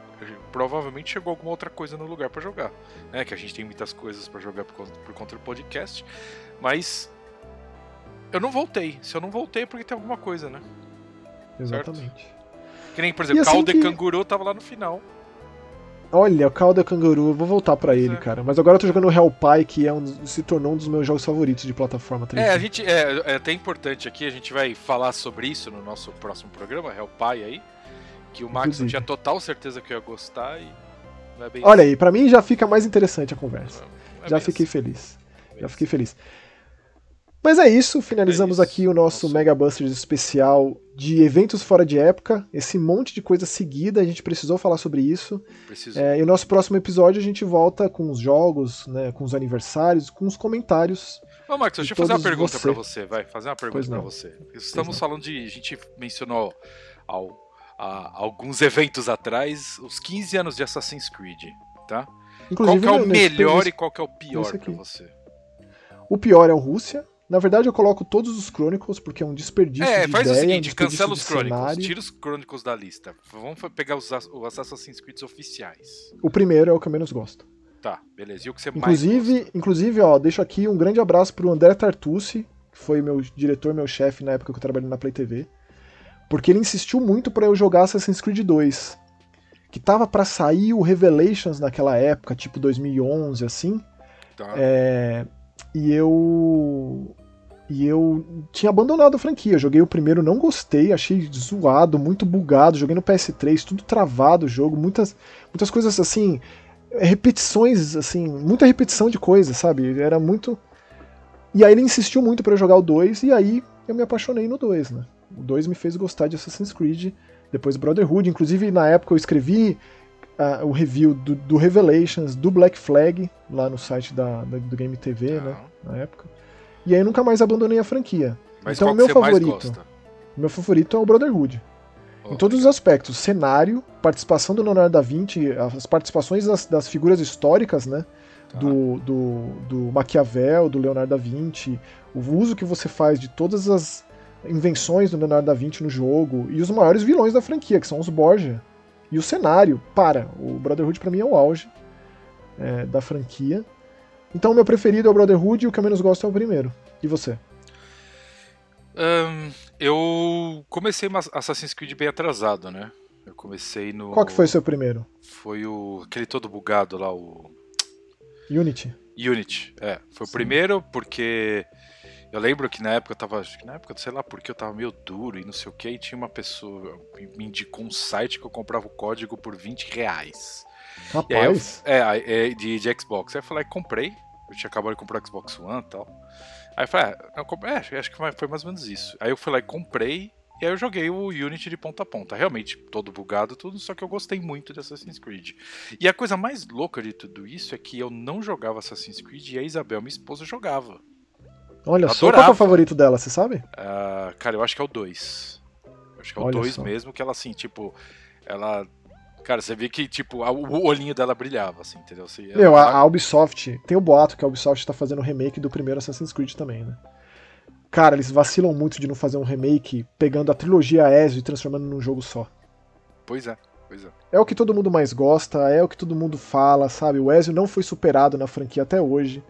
provavelmente chegou alguma outra coisa no lugar pra jogar. Né? Que a gente tem muitas coisas pra jogar por conta, por conta do podcast. Mas eu não voltei. Se eu não voltei é porque tem alguma coisa, né? Exatamente. Que nem, por exemplo, assim Call the que- Canguru tava lá no final. Olha, o Calda Canguru, eu vou voltar pra ele, é. cara. Mas agora eu tô jogando o Hellpie, que é um, dos- se tornou um dos meus jogos favoritos de plataforma 3D. É, a gente, é, é até importante aqui, a gente vai falar sobre isso no nosso próximo programa, Hellpie aí. Que o Max não tinha total certeza que eu ia gostar e não é bem Olha aí, pra mim já fica mais interessante a conversa. assim. Não é Já fiquei assim, feliz. não é Já fiquei feliz. Mas é isso, finalizamos É isso. aqui o nosso Nosso- Mega Busters especial de eventos fora de época. Esse monte de coisa seguida, a gente precisou falar sobre isso. É, e o nosso próximo episódio a gente volta com os jogos, né, com os aniversários, com os comentários. Ô, Max, deixa eu fazer uma pergunta você. pra você, vai, fazer uma pergunta pra você. Estamos falando de. A gente mencionou ao- a- alguns eventos atrás os 15 anos de Assassin's Creed, tá? Inclusive, qual que é o melhor e qual que é o pior pra você? O pior é o Rússia. Na verdade, eu coloco todos os Chronicles, porque é um desperdício É, de faz ideia, o um seguinte, desperdício cancela os Chronicles, cenário. tira os Chronicles da lista. Vamos pegar os, os Assassin's Creed oficiais. O primeiro é o que eu menos gosto. Tá, beleza. E o que você mais Inclusive, gosta? inclusive, ó, deixo aqui um grande abraço pro André Tartucci, que foi meu diretor, meu chefe na época que eu trabalhei na Play TV, porque ele insistiu muito pra eu jogar Assassin's Creed 2, que tava pra sair o Revelations naquela época, tipo 2011 assim, Tá. é, e eu e eu tinha abandonado a franquia. Joguei o primeiro, não gostei, achei zoado, muito bugado. Joguei no PS3, tudo travado o jogo, muitas muitas coisas assim, repetições assim, muita repetição de coisas, sabe? Era muito E aí ele insistiu muito pra eu jogar o 2 e aí eu me apaixonei no 2, né? O 2 me fez gostar de Assassin's Creed, depois Brotherhood, inclusive na época eu escrevi ah, o review do, do Revelations, do Black Flag, lá no site da, da- do Game TV, né? Na época. E aí nunca mais abandonei a franquia. Mas então, o meu favorito. meu favorito é o Brotherhood. Oh, Em todos os aspectos. Cenário, participação do Leonardo da Vinci, as participações das, das figuras históricas, né? tá. Do, do, do Maquiavel, do Leonardo da Vinci, o uso que você faz de todas as invenções do Leonardo da Vinci no jogo, e os maiores vilões da franquia, que são os Borgia. E o cenário, para, o Brotherhood pra mim é o auge é, da franquia. Então o meu preferido é o Brotherhood e o que eu menos gosto é o primeiro. E você? Ahn, eu comecei Assassin's Creed bem atrasado, né? Eu comecei no. Qual que foi o seu primeiro? Foi o. aquele todo bugado lá, o. Unity. Unity. É, foi Sim. o primeiro porque. Eu lembro que na época eu tava. Na época, sei lá porque eu tava meio duro e não sei o que, e tinha uma pessoa que me indicou um site que eu comprava o código por 20 reais. Aí eu- Rapaz, é, é, de, de Xbox. Aí eu falei, comprei. Eu tinha acabado de comprar o Xbox One e tal. Aí eu falei, ah, eu comprei, é, acho que foi mais ou menos isso. Aí eu fui lá e comprei, e aí eu joguei o Unity de ponta a ponta. Realmente, todo bugado, tudo, só que eu gostei muito de Assassin's Creed. E a coisa mais louca de tudo isso é que eu não jogava Assassin's Creed e a Isabel, minha esposa, jogava. Olha só, qual é o favorito dela, você sabe? Uh, cara, eu acho que é o 2. Acho que é o 2 mesmo, que ela assim, tipo, ela Cara, você vê que, tipo, o olhinho dela brilhava, assim, entendeu? Assim, Meu, a, a, Ubisoft, tem o boato que a Ubisoft tá fazendo o remake do primeiro Assassin's Creed também, né? Cara, eles vacilam muito de não fazer um remake pegando a trilogia Ezio e transformando num jogo só. Pois é, pois é. É o que todo mundo mais gosta, é o que todo mundo fala, sabe? O Ezio não foi superado na franquia até hoje.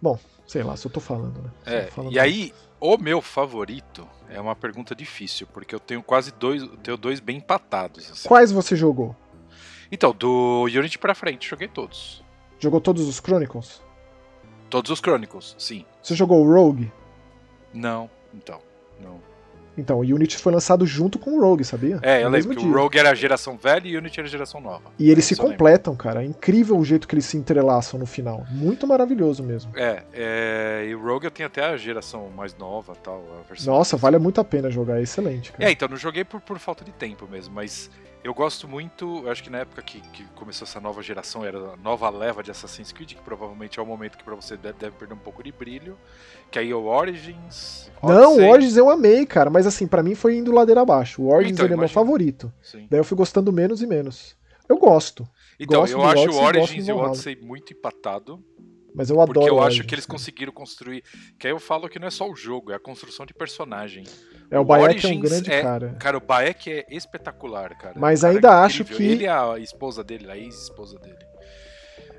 Bom, sei lá, só tô falando, né? É, falando e aí, o meu favorito é uma pergunta difícil, porque eu tenho quase dois, tenho dois bem empatados. Assim. Quais você jogou? Então, do Unity pra frente, joguei todos. Jogou todos os Chronicles? Todos os Chronicles, sim. Você jogou o Rogue? Não, então, não. Então, o Unity foi lançado junto com o Rogue, sabia? É, eu no lembro que dia. o Rogue era a geração velha e o Unity era a geração nova. E eles se completam, cara. É incrível o jeito que eles se entrelaçam no final. Muito maravilhoso mesmo. É, é e o Rogue eu tenho até a geração mais nova tal. Nossa, vale muito a pena jogar, é excelente, cara. É, então, não joguei por, por falta de tempo mesmo, mas eu gosto muito, eu acho que na época que, que, começou essa nova geração, era a nova leva de Assassin's Creed, que provavelmente é o momento que para você deve, deve, perder um pouco de brilho. Que aí o Origins. Odyssey. Não, o Origins eu amei, cara, mas assim, para mim foi indo ladeira abaixo. O Origins então, ele é meu favorito. Sim. Daí eu fui gostando menos e menos. Eu gosto. Então, gosto eu acho Odyssey, o Origins e o Odyssey muito empatado. Mas eu adoro. Porque eu acho que eles conseguiram construir. Que aí eu falo que não é só o jogo, é a construção de personagem. É, o, o Bayek é um grande é, cara. Cara, o Baek é espetacular, cara. Mas ainda é acho que. Ele e a esposa dele, a ex-esposa dele.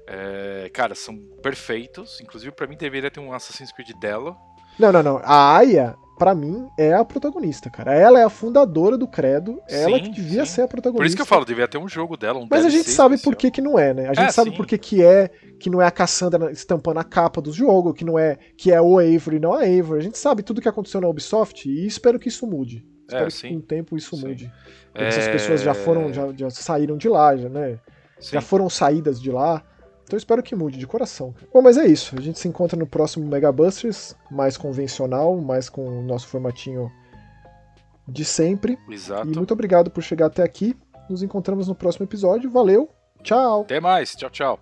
É, cara, são perfeitos. Inclusive, para mim, deveria ter um Assassin's Creed dela. Não, não, não. A Aya, para mim, é a protagonista, cara. Ela é a fundadora do Credo, ela sim, que devia sim. ser a protagonista. Por isso que eu falo, devia ter um jogo dela, um Mas a gente sabe por que que não é, né? A gente é, sabe sim. por que que é, que não é a Cassandra estampando a capa do jogo, que não é que é o Avery, não a Avery. A gente sabe tudo que aconteceu na Ubisoft e espero que isso mude. Espero é, que com o tempo isso mude. Porque é... essas pessoas já foram, já, já saíram de lá, já, né? Já foram saídas de lá. Então espero que mude de coração. Bom, mas é isso. A gente se encontra no próximo Mega Busters, mais convencional, mais com o nosso formatinho de sempre. Exato. E muito obrigado por chegar até aqui. Nos encontramos no próximo episódio. Valeu. Tchau. Até mais. Tchau, tchau.